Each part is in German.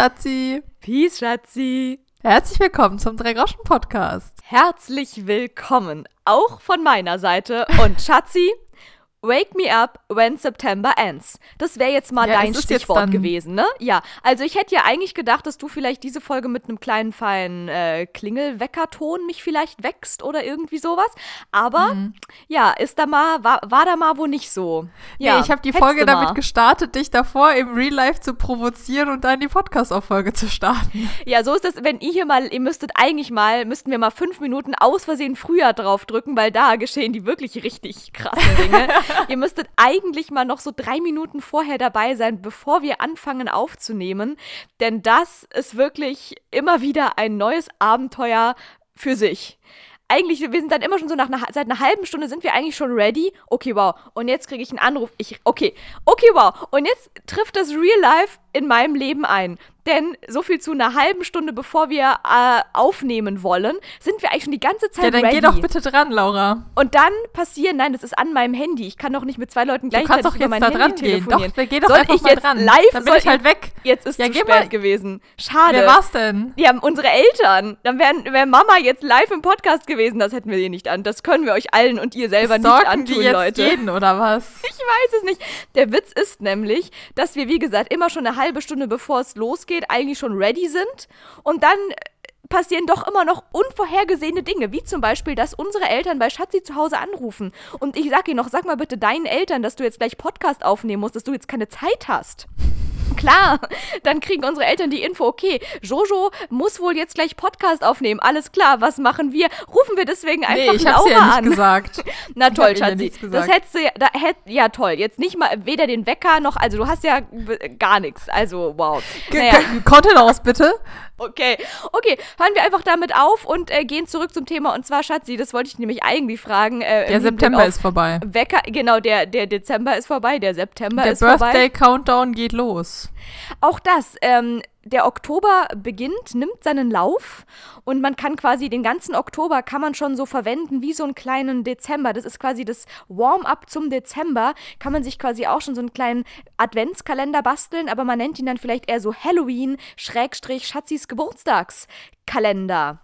Schatzi. Peace, Schatzi. Herzlich willkommen zum Drei-Groschen-Podcast. Herzlich willkommen, auch von meiner Seite. Und Schatzi, Wake me up when September ends. Das wäre jetzt mal Ja, dein Stichwort gewesen, ne? Ja, also ich hätte ja eigentlich gedacht, dass du vielleicht diese Folge mit einem kleinen feinen äh, Klingelweckerton mich vielleicht wächst oder irgendwie sowas. Aber ja, ist da mal, war, war da mal wo nicht so. Ja, nee, ich habe die Folge damit gestartet, dich davor im Real Life zu provozieren und dann die Podcast-Auffolge zu starten. Ja, so ist das, wenn ihr hier mal, ihr müsstet eigentlich mal, müssten wir mal fünf Minuten aus Versehen früher drauf drücken, weil da geschehen die wirklich richtig krassen Dinge. ihr müsstet eigentlich mal noch so drei Minuten vorher dabei sein, bevor wir anfangen aufzunehmen, denn das ist wirklich immer wieder ein neues Abenteuer für sich. Eigentlich, wir sind dann immer schon so nach einer, seit einer halben Stunde sind wir eigentlich schon ready. Okay, wow. Und jetzt kriege ich einen Anruf. Ich, okay, okay, wow. Und jetzt trifft das Real Life in meinem Leben ein. Denn so viel zu einer halben Stunde, bevor wir äh, aufnehmen wollen, sind wir eigentlich schon die ganze Zeit Ja, dann ready. geh doch bitte dran, Laura. Und dann passieren, nein, das ist an meinem Handy. Ich kann doch nicht mit zwei Leuten gleichzeitig über mein Handy dran gehen. telefonieren. Doch, geh doch Soll einfach ich mal jetzt dran. live? Dann bin ich halt weg. Jetzt ist Ja, zu spät mal. gewesen. Schade. Wer war's denn? Haben unsere Eltern. Dann wären wär Mama jetzt live im Podcast gewesen. Das hätten wir ihr nicht an. Das können wir euch allen und ihr selber nicht Sorgen antun, die jetzt Leute. jeden, oder was? Ich weiß es nicht. Der Witz ist nämlich, dass wir, wie gesagt, immer schon eine halbe Stunde bevor es losgeht, eigentlich schon ready sind. Und dann äh, passieren doch immer noch unvorhergesehene Dinge, wie zum Beispiel, dass unsere Eltern bei Schatzi zu Hause anrufen. Und ich sag ihnen noch, sag mal bitte deinen Eltern, dass du jetzt gleich Podcast aufnehmen musst, dass du jetzt keine Zeit hast. Klar, dann kriegen unsere Eltern die Info, okay, Jojo muss wohl jetzt gleich Podcast aufnehmen. Alles klar, was machen wir? Rufen wir deswegen einfach Nee, ich Laura ja nicht an. gesagt. Na toll, ja Schatzi. nichts das hättest du ja, da hätt, ja toll. Jetzt nicht mal weder den Wecker noch, also du hast ja gar nichts. Also wow. Naja, Content aus, bitte. Okay. Okay, hören wir einfach damit auf und äh, gehen zurück zum Thema. Und zwar, Schatzi, das wollte ich nämlich eigentlich fragen. Äh, Der September ist vorbei. Wecker, genau, der, der Dezember ist vorbei, der September Der ist vorbei. Birthday-Countdown geht los. Auch das, ähm, der Oktober beginnt, nimmt seinen Lauf und man kann quasi den ganzen Oktober kann man schon so verwenden wie so einen kleinen Dezember. Das ist quasi das Warm-up zum Dezember. Kann man sich quasi auch schon so einen kleinen Adventskalender basteln, aber man nennt ihn dann vielleicht eher so Halloween Schrägstrich Schatzis Geburtstagskalender.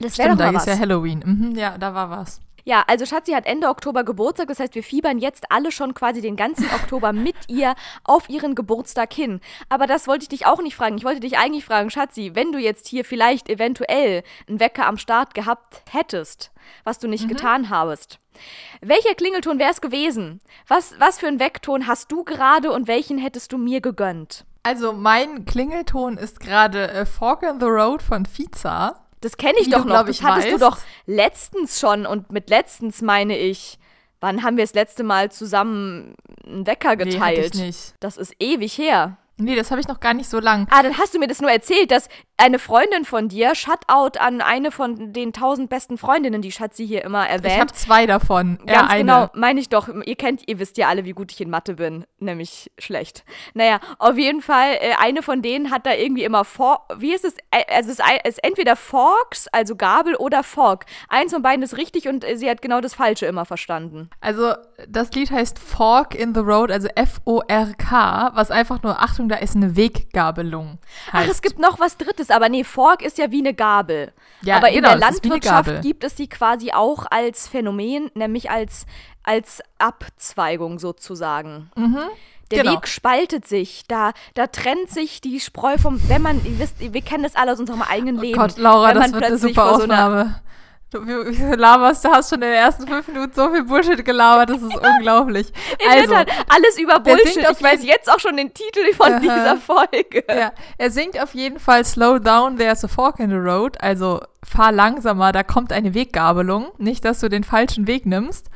Das wäre doch Stimmt, da mal ist was. ja Halloween. Mhm, ja, da war was. Ja, also Schatzi hat Ende Oktober Geburtstag, das heißt, wir fiebern jetzt alle schon quasi den ganzen Oktober mit ihr auf ihren Geburtstag hin. Aber das wollte ich dich auch nicht fragen. Ich wollte dich eigentlich fragen, Schatzi, wenn du jetzt hier vielleicht eventuell einen Wecker am Start gehabt hättest, was du nicht getan habest. Welcher Klingelton wäre es gewesen? Was, was für einen Weckton hast du gerade und welchen hättest du mir gegönnt? Also, mein Klingelton ist gerade äh, Fork in the Road von Fiza. Das kenne ich Wie doch du, noch. Das ich, hattest du weißt. doch letztens schon. Und mit letztens meine ich, wann haben wir das letzte Mal zusammen einen Wecker Nee, geteilt? ich nicht. Das ist ewig her. Nee, das habe ich noch gar nicht so lang. Ah, dann hast du mir das nur erzählt, dass eine Freundin von dir, Shutout an eine von den tausend besten Freundinnen, die Schatzi hier immer Ich habe erwähnt. zwei davon. ja, Ganz eine. genau, meine ich doch. Ihr kennt, ihr wisst ja alle, wie gut ich in Mathe bin. Nämlich schlecht. Naja, auf jeden Fall, äh, eine von denen hat da irgendwie immer For wie ist es? Also es ist, entweder Forks, also Gabel, oder Fork. Eins von beiden ist richtig und äh, sie hat genau das Falsche immer verstanden. Also, das Lied heißt Fork in the Road, also F-O-R-K, was einfach nur, Achtung, da ist eine Weggabelung. Ach, Heißt. es gibt noch was Drittes, aber nee, Fork ist ja wie eine Gabel. Ja, aber in genau, der wie eine Landwirtschaft gibt es die quasi auch als Phänomen, nämlich als, als Abzweigung sozusagen. Der genau. Weg spaltet sich, da, da trennt sich die Spreu vom, wenn man, ihr wisst, wir kennen das alle aus unserem eigenen Leben. Oh Gott, Laura, das wird eine super vor so einer- Aufnahme. Du, du laberst, du hast schon in den ersten fünf Minuten so viel Bullshit gelabert, das ist unglaublich. Es Also, halt alles über Bullshit. Ich weiß jetzt auch schon den Titel von Aha. dieser Folge. ja, er singt auf jeden Fall Slow down, there's a fork in the road, also fahr langsamer, da kommt eine Weggabelung, nicht, dass du den falschen Weg nimmst.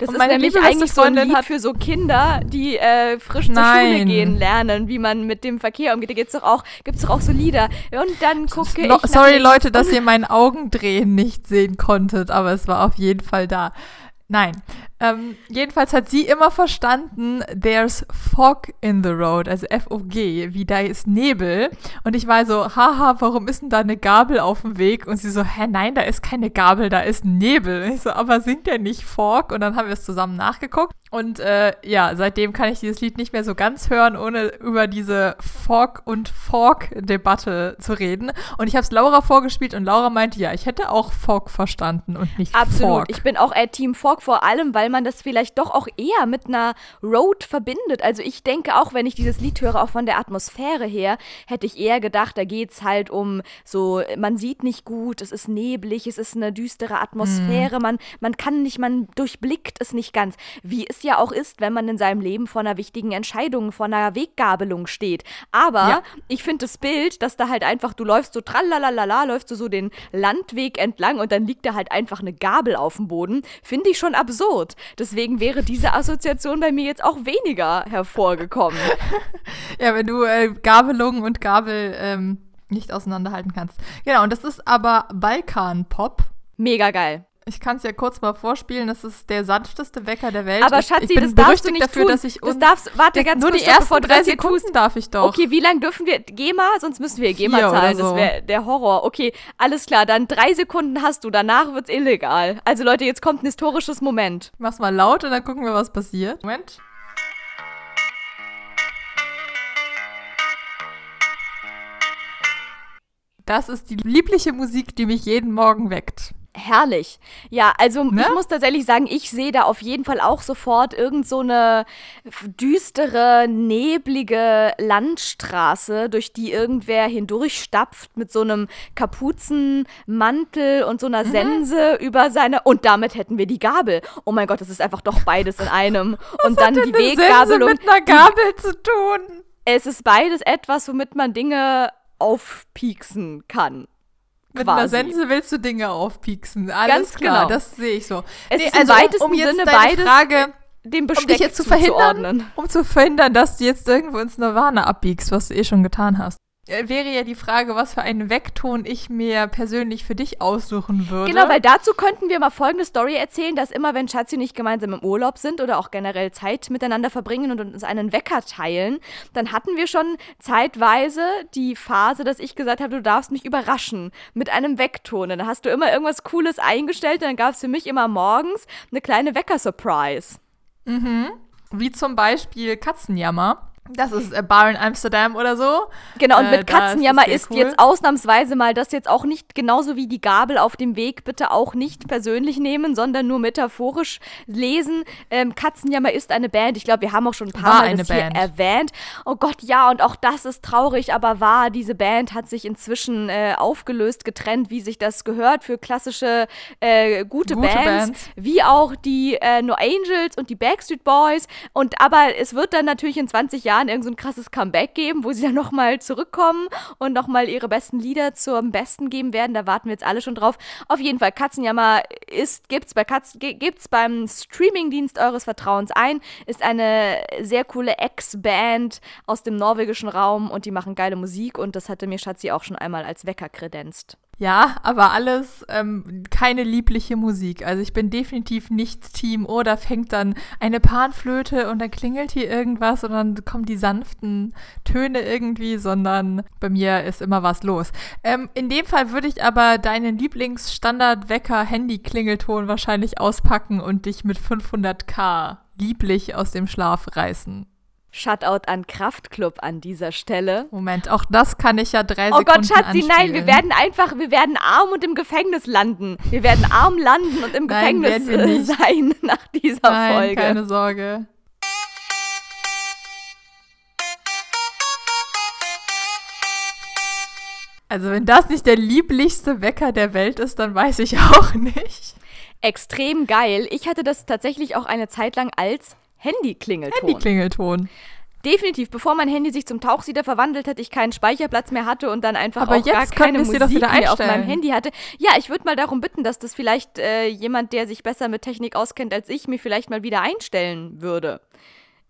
Das Und ist meine nämlich eigentlich so ein Lied hat- für so Kinder, die äh, frisch zur Schule Nein. gehen lernen, wie man mit dem Verkehr umgeht. Da gibt's doch auch, gibt's doch auch so Lieder. Und dann gucke Lo ich. sorry, Leute, dass ihr mein Augendrehen nicht sehen konntet, aber es war auf jeden Fall da. Nein. Ähm, jedenfalls hat sie immer verstanden, there's fog in the road, also F-O-G, wie da ist Nebel. Und ich war so, haha, warum ist denn da eine Gabel auf dem Weg? Und sie so, hä, nein, da ist keine Gabel, da ist Nebel. Und ich so, aber singt der nicht Fog? Und dann haben wir es zusammen nachgeguckt. Und äh, ja, seitdem kann ich dieses Lied nicht mehr so ganz hören, ohne über diese Fork- und Fork-Debatte zu reden. Und ich habe es Laura vorgespielt und Laura meinte, ja, ich hätte auch Fork verstanden und nicht Absolut. Fork. Ich bin auch eher Team Fork, vor allem, weil man das vielleicht doch auch eher mit einer Road verbindet. Also ich denke auch, wenn ich dieses Lied höre, auch von der Atmosphäre her, hätte ich eher gedacht, da geht es halt um so, man sieht nicht gut, es ist neblig, es ist eine düstere Atmosphäre, Mhm. man, man kann nicht, man durchblickt es nicht ganz. Wie es ja auch ist, wenn man in seinem Leben vor einer wichtigen Entscheidung, vor einer Weggabelung steht. Aber Ja. ich finde das Bild, dass da halt einfach, du läufst so tralalala, läufst du so den Landweg entlang und dann liegt da halt einfach eine Gabel auf dem Boden, finde ich schon absurd. Deswegen wäre diese Assoziation bei mir jetzt auch weniger hervorgekommen. Ja, wenn du äh, Gabelung und Gabel ähm, nicht auseinanderhalten kannst. Genau, und das ist aber Balkan-Pop. Mega geil. Ich kann es ja kurz mal vorspielen. Das ist der sanfteste Wecker der Welt. Aber Schatzi, ich bin das darfst du nicht dafür, tun. dass ich das un- darfst, warte Das- ganz nur kurz, die ersten bevor du drei das hier Sekunden tust. darf ich doch. Okay, wie lange dürfen wir GEMA? Sonst müssen wir GEMA Vier zahlen. so. Das wäre der Horror. Okay, alles klar. Dann drei Sekunden hast du. Danach wird's illegal. Also Leute, jetzt kommt ein historisches Moment. Ich mach's mal laut und dann gucken wir, was passiert. Moment. Das ist die liebliche Musik, die mich jeden Morgen weckt. Herrlich. Ja, also Ne? ich muss tatsächlich sagen, ich sehe da auf jeden Fall auch sofort irgend so eine düstere, neblige Landstraße, durch die irgendwer hindurchstapft mit so einem Kapuzenmantel und so einer Sense über seine. Und damit hätten wir die Gabel. Oh mein Gott, das ist einfach doch beides in einem. und dann die Eine Sense Weggabelung. mit einer Gabel zu tun. Es ist beides etwas, womit man Dinge aufpieksen kann. Mit einer. Sense willst du Dinge aufpieksen. Alles Ganz klar, genau. das sehe ich so. Es ist im weitesten jetzt Sinne deine beides Frage, Dem um Besteck dich jetzt zu verhindern, um zu verhindern, dass du jetzt irgendwo ins Nirvana abbiegst, was du eh schon getan hast. Äh, Wäre ja die Frage, was für einen Weckton ich mir persönlich für dich aussuchen würde. Genau, weil dazu könnten wir mal folgende Story erzählen, dass immer, wenn Schatzi und ich gemeinsam im Urlaub sind oder auch generell Zeit miteinander verbringen und uns einen Wecker teilen, dann hatten wir schon zeitweise die Phase, dass ich gesagt habe, du darfst mich überraschen mit einem Weckton. Und dann hast du immer irgendwas Cooles eingestellt und dann gab es für mich immer morgens eine kleine Wecker-Surprise. Wie zum Beispiel Katzenjammer. Das ist äh, Bar in Amsterdam oder so. Genau, und Äh, mit ist Katzenjammer sehr ist cool. jetzt ausnahmsweise mal das jetzt auch nicht genauso wie die Gabel auf dem Weg, bitte auch nicht persönlich nehmen, sondern nur metaphorisch lesen. Ähm, Katzenjammer ist eine Band. Ich glaube, wir haben auch schon ein paar War Mal eine das hier Band. erwähnt. Oh Gott, ja, und auch das ist traurig, aber wahr. Diese Band hat sich inzwischen äh, aufgelöst, getrennt, wie sich das gehört für klassische äh, gute, Gute Bands, Bands. wie auch die äh, No Angels und die Backstreet Boys. Und aber es wird dann natürlich in 20 Jahren irgend so ein krasses Comeback geben, wo sie dann nochmal zurückkommen und nochmal ihre besten Lieder zum Besten geben werden. Da warten wir jetzt alle schon drauf. Auf jeden Fall, Katzenjammer ist, gibt's bei Katz, gibt's beim Streamingdienst eures Vertrauens ein, ist eine sehr coole Ex-Band aus dem norwegischen Raum und die machen geile Musik und das hatte mir Schatzi auch schon einmal als Wecker kredenzt. Ja, aber alles ähm, keine liebliche Musik. Also ich bin definitiv nicht Team, oh, da fängt dann eine Panflöte und dann klingelt hier irgendwas und dann kommen die sanften Töne irgendwie, sondern bei mir ist immer was los. Ähm, in dem Fall würde ich aber deinen Lieblingsstandard-Wecker-Handy-Klingelton wahrscheinlich auspacken und dich mit 500k lieblich aus dem Schlaf reißen. Shoutout an Kraftklub an dieser Stelle. Moment, auch das kann ich ja drei Oh Sekunden Gott, Schatzi, nein, wir werden einfach, wir werden arm und im Gefängnis landen. Wir werden arm landen und im Nein, Gefängnis sein nach dieser Nein, Folge. keine Sorge. Also wenn das nicht der lieblichste Wecker der Welt ist, dann weiß ich auch nicht. Extrem geil. Ich hatte das tatsächlich auch eine Zeit lang als Handy-Klingelton. Die Klingelton. Definitiv, bevor mein Handy sich zum Tauchsieder verwandelt hat, ich keinen Speicherplatz mehr hatte und dann einfach Aber auch gar keine Musik mehr auf meinem einstellen. Handy hatte. Ja, ich würde mal darum bitten, dass das vielleicht äh, jemand, der sich besser mit Technik auskennt als ich, mir vielleicht mal wieder einstellen würde.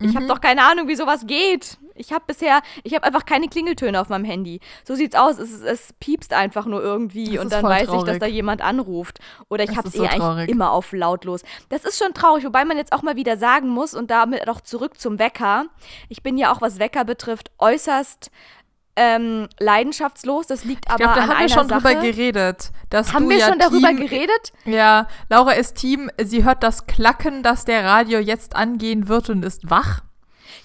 Ich Mhm. habe doch keine Ahnung, wie sowas geht. Ich habe bisher, ich habe einfach keine Klingeltöne auf meinem Handy. So sieht's aus. Es, es piepst einfach nur irgendwie Das und dann weiß ich, dass traurig. da jemand anruft. Oder ich habe es so eh eigentlich traurig. immer auf lautlos. Das ist schon traurig, wobei man jetzt auch mal wieder sagen muss und damit auch zurück zum Wecker. Ich bin ja auch, was Wecker betrifft, äußerst ähm, leidenschaftslos. Das liegt aber ich glaub, da an haben wir schon Sache. drüber geredet. Dass Haben du wir ja schon darüber Team, geredet? Ja, Laura ist Team, sie hört das Klacken, dass der Radio jetzt angehen wird und ist wach.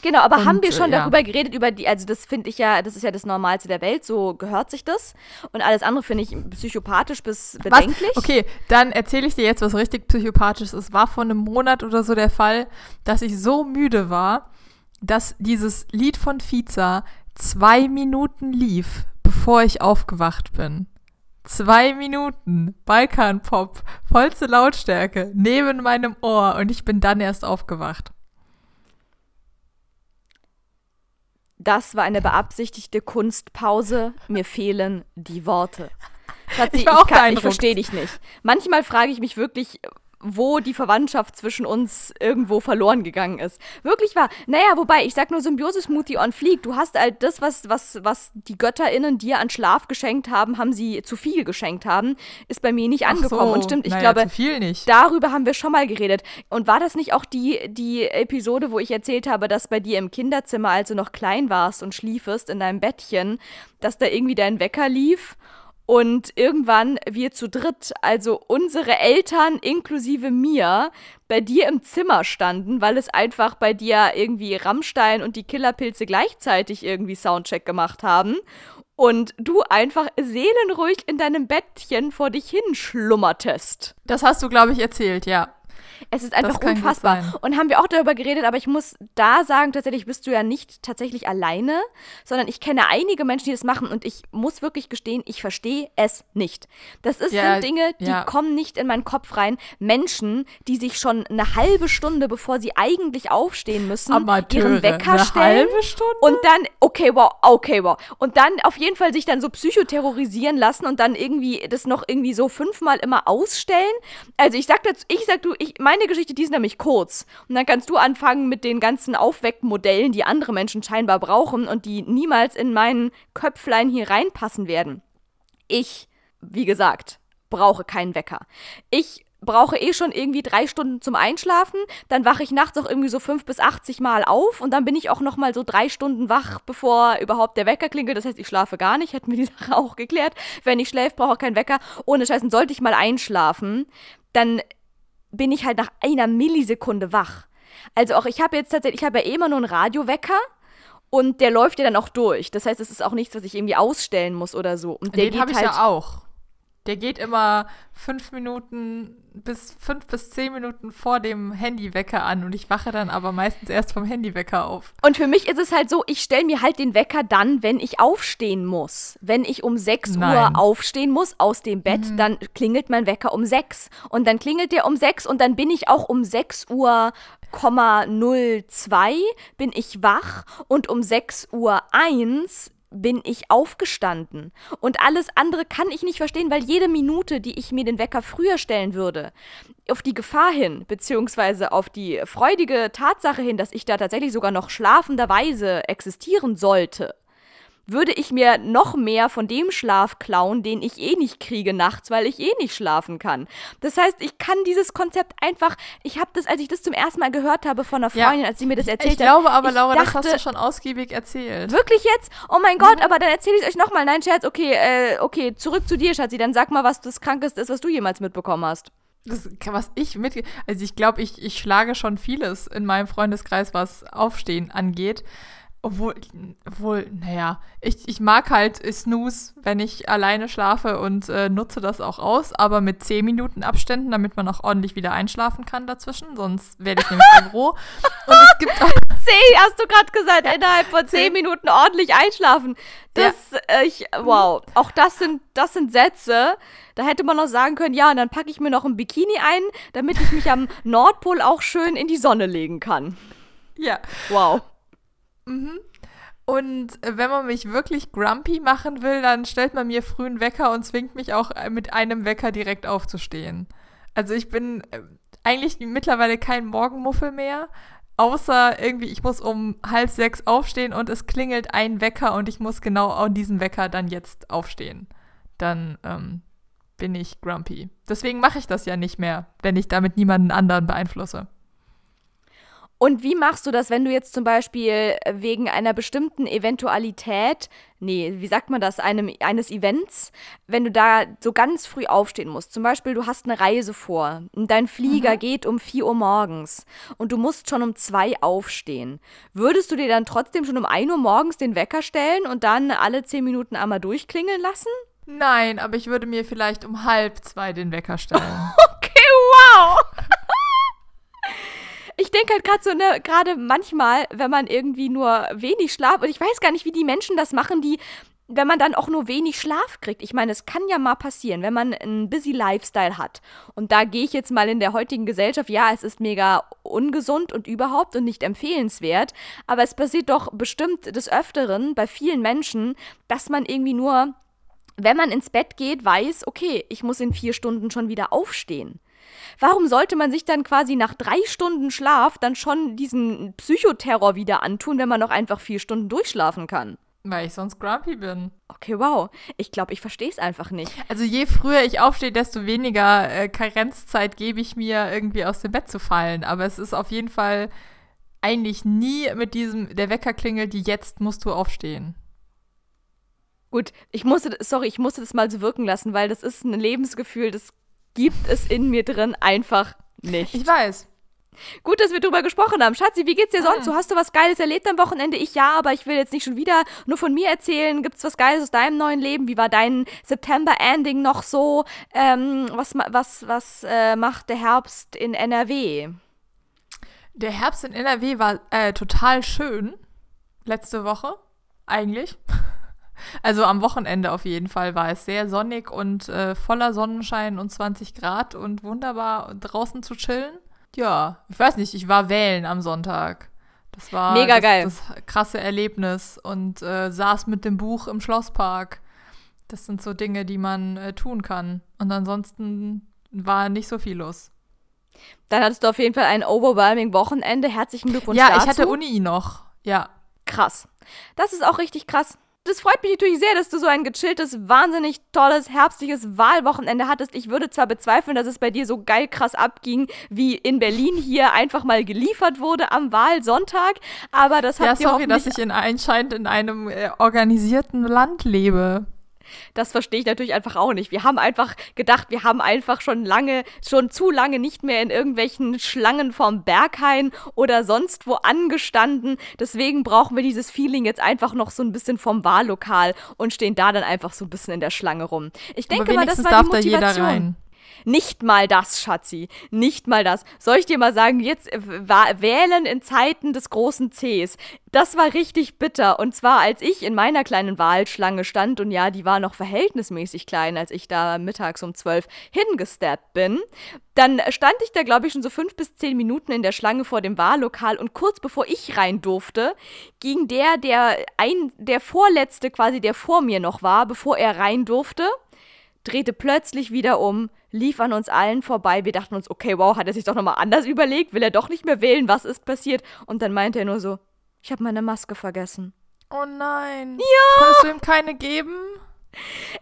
Genau, aber Und, haben wir äh, schon ja. darüber geredet, über die, also das finde ich ja, das ist ja das Normalste der Welt, so gehört sich das. Und alles andere finde ich psychopathisch bis bedenklich. Was? Okay, dann erzähle ich dir jetzt was richtig psychopathisches. Es war vor einem Monat oder so der Fall, dass ich so müde war, dass dieses Lied von Fiza zwei Minuten lief, bevor ich aufgewacht bin. Zwei Minuten, Balkanpop, vollste Lautstärke, neben meinem Ohr und ich bin dann erst aufgewacht. Das war eine beabsichtigte Kunstpause. Mir fehlen die Worte. Schatzi, Ich ich beeindruckt. verstehe dich nicht. Manchmal frage ich mich wirklich, wo die Verwandtschaft zwischen uns irgendwo verloren gegangen ist. Wirklich wahr. Naja, wobei, ich sag nur Symbiose-Smoothie on Fleek. Du hast halt das, was, was, was die GötterInnen dir an Schlaf geschenkt haben, haben sie zu viel geschenkt haben, ist bei mir nicht angekommen. so, Und stimmt, ich naja, glaube, zu viel nicht. Darüber haben wir schon mal geredet. Und war das nicht auch die, die Episode, wo ich erzählt habe, dass bei dir im Kinderzimmer, als du noch klein warst und schliefest in deinem Bettchen, dass da irgendwie dein Wecker lief und irgendwann wir zu dritt, also unsere Eltern inklusive mir, bei dir im Zimmer standen, weil es einfach bei dir irgendwie Rammstein und die Killerpilze gleichzeitig irgendwie Soundcheck gemacht haben und du einfach seelenruhig in deinem Bettchen vor dich hin schlummertest. Das hast du, glaube ich, erzählt, ja. Es ist einfach unfassbar. Und haben wir auch darüber geredet, aber ich muss da sagen, tatsächlich bist du ja nicht tatsächlich alleine, sondern ich kenne einige Menschen, die das machen und ich muss wirklich gestehen, ich verstehe es nicht. Das ist, Ja, sind Dinge, die ja. kommen nicht in meinen Kopf rein. Menschen, die sich schon eine halbe Stunde, bevor sie eigentlich aufstehen müssen, Amateure. ihren Wecker Eine stellen. halbe Stunde? Und dann, okay, wow, okay, wow. Und dann auf jeden Fall sich dann so psychoterrorisieren lassen und dann irgendwie das noch irgendwie so fünfmal immer ausstellen. Also ich sag dazu, ich sag du, ich, meine Geschichte, die ist nämlich kurz. Und dann kannst du anfangen mit den ganzen Aufweckmodellen, die andere Menschen scheinbar brauchen und die niemals in meinen Köpflein hier reinpassen werden. Ich, wie gesagt, brauche keinen Wecker. Ich brauche eh schon irgendwie drei Stunden zum Einschlafen, dann wache ich nachts auch irgendwie so fünf bis 80 Mal auf und dann bin ich auch noch mal so drei Stunden wach, bevor überhaupt der Wecker klingelt. Das heißt, ich schlafe gar nicht, hätten wir die Sache auch geklärt. Wer nicht schläft, braucht auch keinen Wecker. Ohne Scheißen, sollte ich mal einschlafen, dann bin ich halt nach einer Millisekunde wach. Also auch ich habe jetzt tatsächlich, ich habe ja eh immer nur einen Radiowecker und der läuft ja dann auch durch. Das heißt, es ist auch nichts, was ich irgendwie ausstellen muss oder so. Und der Den habe ich halt ja auch. Der geht immer fünf Minuten bis fünf bis zehn Minuten vor dem Handywecker an und ich wache dann aber meistens erst vom Handywecker auf. Und für mich ist es halt so, ich stelle mir halt den Wecker dann, wenn ich aufstehen muss. Wenn ich um 6 Nein. Uhr aufstehen muss aus dem Bett, dann klingelt mein Wecker um 6. Und dann klingelt der um 6 und dann bin ich auch um 6 Uhr 02 bin ich wach und um 6 Uhr 1 bin ich aufgestanden. Und alles andere kann ich nicht verstehen, weil jede Minute, die ich mir den Wecker früher stellen würde, auf die Gefahr hin, beziehungsweise auf die freudige Tatsache hin, dass ich da tatsächlich sogar noch schlafenderweise existieren sollte, würde ich mir noch mehr von dem Schlaf klauen, den ich eh nicht kriege nachts, weil ich eh nicht schlafen kann. Das heißt, ich kann dieses Konzept einfach, ich habe das, als ich das zum ersten Mal gehört habe von einer Ja. Freundin, als sie mir das erzählt Ich glaube aber, Laura, das dachte, hast du schon ausgiebig erzählt. Wirklich jetzt? Oh mein Gott, aber dann erzähle ich es euch nochmal. Nein, Scherz, okay, äh, okay, zurück zu dir, Schatzi. Dann sag mal, was das Krankeste ist, was du jemals mitbekommen hast. Das, was ich mit, also ich glaube, ich, ich schlage schon vieles in meinem Freundeskreis, was Aufstehen angeht. Obwohl, obwohl, naja, ich, ich mag halt Snooze, wenn ich alleine schlafe und äh, nutze das auch aus, aber mit 10 Minuten Abständen, damit man auch ordentlich wieder einschlafen kann dazwischen, sonst werde ich nämlich aggro. Und es gibt auch, Zehn, hast du gerade gesagt, innerhalb von zehn zehn. Minuten ordentlich einschlafen. Das, äh, ich, wow. Auch das sind, das sind Sätze. Da hätte man noch sagen können, ja, und dann packe ich mir noch ein Bikini ein, damit ich mich am Nordpol auch schön in die Sonne legen kann. ja. Wow. Und äh, wenn man mich wirklich grumpy machen will, dann stellt man mir früh einen Wecker und zwingt mich auch äh, mit einem Wecker direkt aufzustehen. Also ich bin äh, eigentlich mittlerweile kein Morgenmuffel mehr, außer irgendwie, ich muss um halb sechs aufstehen und es klingelt ein Wecker und ich muss genau an diesem Wecker dann jetzt aufstehen. Dann ähm, bin ich grumpy. Deswegen mache ich das ja nicht mehr, wenn ich damit niemanden anderen beeinflusse. Und wie machst du das, wenn du jetzt zum Beispiel wegen einer bestimmten Eventualität, nee, wie sagt man das, einem, eines Events, wenn du da so ganz früh aufstehen musst? Zum Beispiel, du hast eine Reise vor und dein Flieger mhm. geht um 4 Uhr morgens und du musst schon um 2 aufstehen. Würdest du dir dann trotzdem schon um 1 Uhr morgens den Wecker stellen und dann alle 10 Minuten einmal durchklingeln lassen? Nein, aber ich würde mir vielleicht um halb zwei den Wecker stellen. okay, ich denke halt gerade so, ne, gerade manchmal, wenn man irgendwie nur wenig Schlaf, und ich weiß gar nicht, wie die Menschen das machen, die, wenn man dann auch nur wenig Schlaf kriegt. Ich meine, es kann ja mal passieren, wenn man einen busy Lifestyle hat. Und da gehe ich jetzt mal in der heutigen Gesellschaft, ja, es ist mega ungesund und überhaupt und nicht empfehlenswert, aber es passiert doch bestimmt des Öfteren bei vielen Menschen, dass man irgendwie nur wenn man ins Bett geht, weiß, okay, ich muss in vier Stunden schon wieder aufstehen. Warum sollte man sich dann quasi nach drei Stunden Schlaf dann schon diesen Psychoterror wieder antun, wenn man noch einfach vier Stunden durchschlafen kann? Weil ich sonst grumpy bin. Okay, wow. Ich glaube, ich verstehe es einfach nicht. Also je früher ich aufstehe, desto weniger äh, Karenzzeit gebe ich mir, irgendwie aus dem Bett zu fallen. Aber es ist auf jeden Fall eigentlich nie mit diesem, der Wecker klingelt, die jetzt musst du aufstehen. Gut, ich musste, sorry, ich musste das mal so wirken lassen, weil das ist ein Lebensgefühl, das gibt es in mir drin einfach nicht. Ich weiß. Gut, dass wir drüber gesprochen haben. Schatzi, wie geht's dir sonst? Ah. Du hast du was Geiles erlebt am Wochenende? Ich ja, aber ich will jetzt nicht schon wieder nur von mir erzählen. Gibt's was Geiles aus deinem neuen Leben? Wie war dein September-Ending noch so? Ähm, was was, was äh, macht der Herbst in NRW? Der Herbst in NRW war äh, total schön. Letzte Woche, eigentlich. Also am Wochenende auf jeden Fall war es sehr sonnig und äh, voller Sonnenschein und 20 Grad und wunderbar draußen zu chillen. Ja, ich weiß nicht, ich war wählen am Sonntag. Das war Mega das, geil. das krasse Erlebnis und äh, saß mit dem Buch im Schlosspark. Das sind so Dinge, die man äh, tun kann. Und ansonsten war nicht so viel los. Dann hattest du auf jeden Fall ein overwhelming Wochenende. Herzlichen Glückwunsch ja, dazu. Ja, ich hatte Uni noch. Ja. Krass. Das ist auch richtig krass. Das freut mich natürlich sehr, dass du so ein gechilltes, wahnsinnig tolles, herbstliches Wahlwochenende hattest. Ich würde zwar bezweifeln, dass es bei dir so geil krass abging, wie in Berlin hier einfach mal geliefert wurde am Wahlsonntag, aber das hat ja, sorry, dass ich in anscheinend in einem äh, organisierten Land lebe. Das verstehe ich natürlich einfach auch nicht. Wir haben einfach gedacht, wir haben einfach schon lange, schon zu lange nicht mehr in irgendwelchen Schlangen vom Berghain oder sonst wo angestanden. Deswegen brauchen wir dieses Feeling jetzt einfach noch so ein bisschen vom Wahllokal und stehen da dann einfach so ein bisschen in der Schlange rum. Ich denke mal, das war die Motivation. Nicht mal das, Schatzi. Nicht mal das. Soll ich dir mal sagen, jetzt wählen in Zeiten des großen Cs. Das war richtig bitter. Und zwar, als ich in meiner kleinen Wahlschlange stand, und ja, die war noch verhältnismäßig klein, als ich da mittags um zwölf hingesteppt bin, dann stand ich da, glaube ich, schon so fünf bis zehn Minuten in der Schlange vor dem Wahllokal und kurz bevor ich rein durfte, ging der, der ein, der vorletzte quasi, der vor mir noch war, bevor er rein durfte, drehte plötzlich wieder um, lief an uns allen vorbei. Wir dachten uns, okay, wow, hat er sich doch nochmal anders überlegt? Will er doch nicht mehr wählen? Was ist passiert? Und dann meinte er nur so, ich habe meine Maske vergessen. Oh nein. Ja! Konntest du ihm keine geben?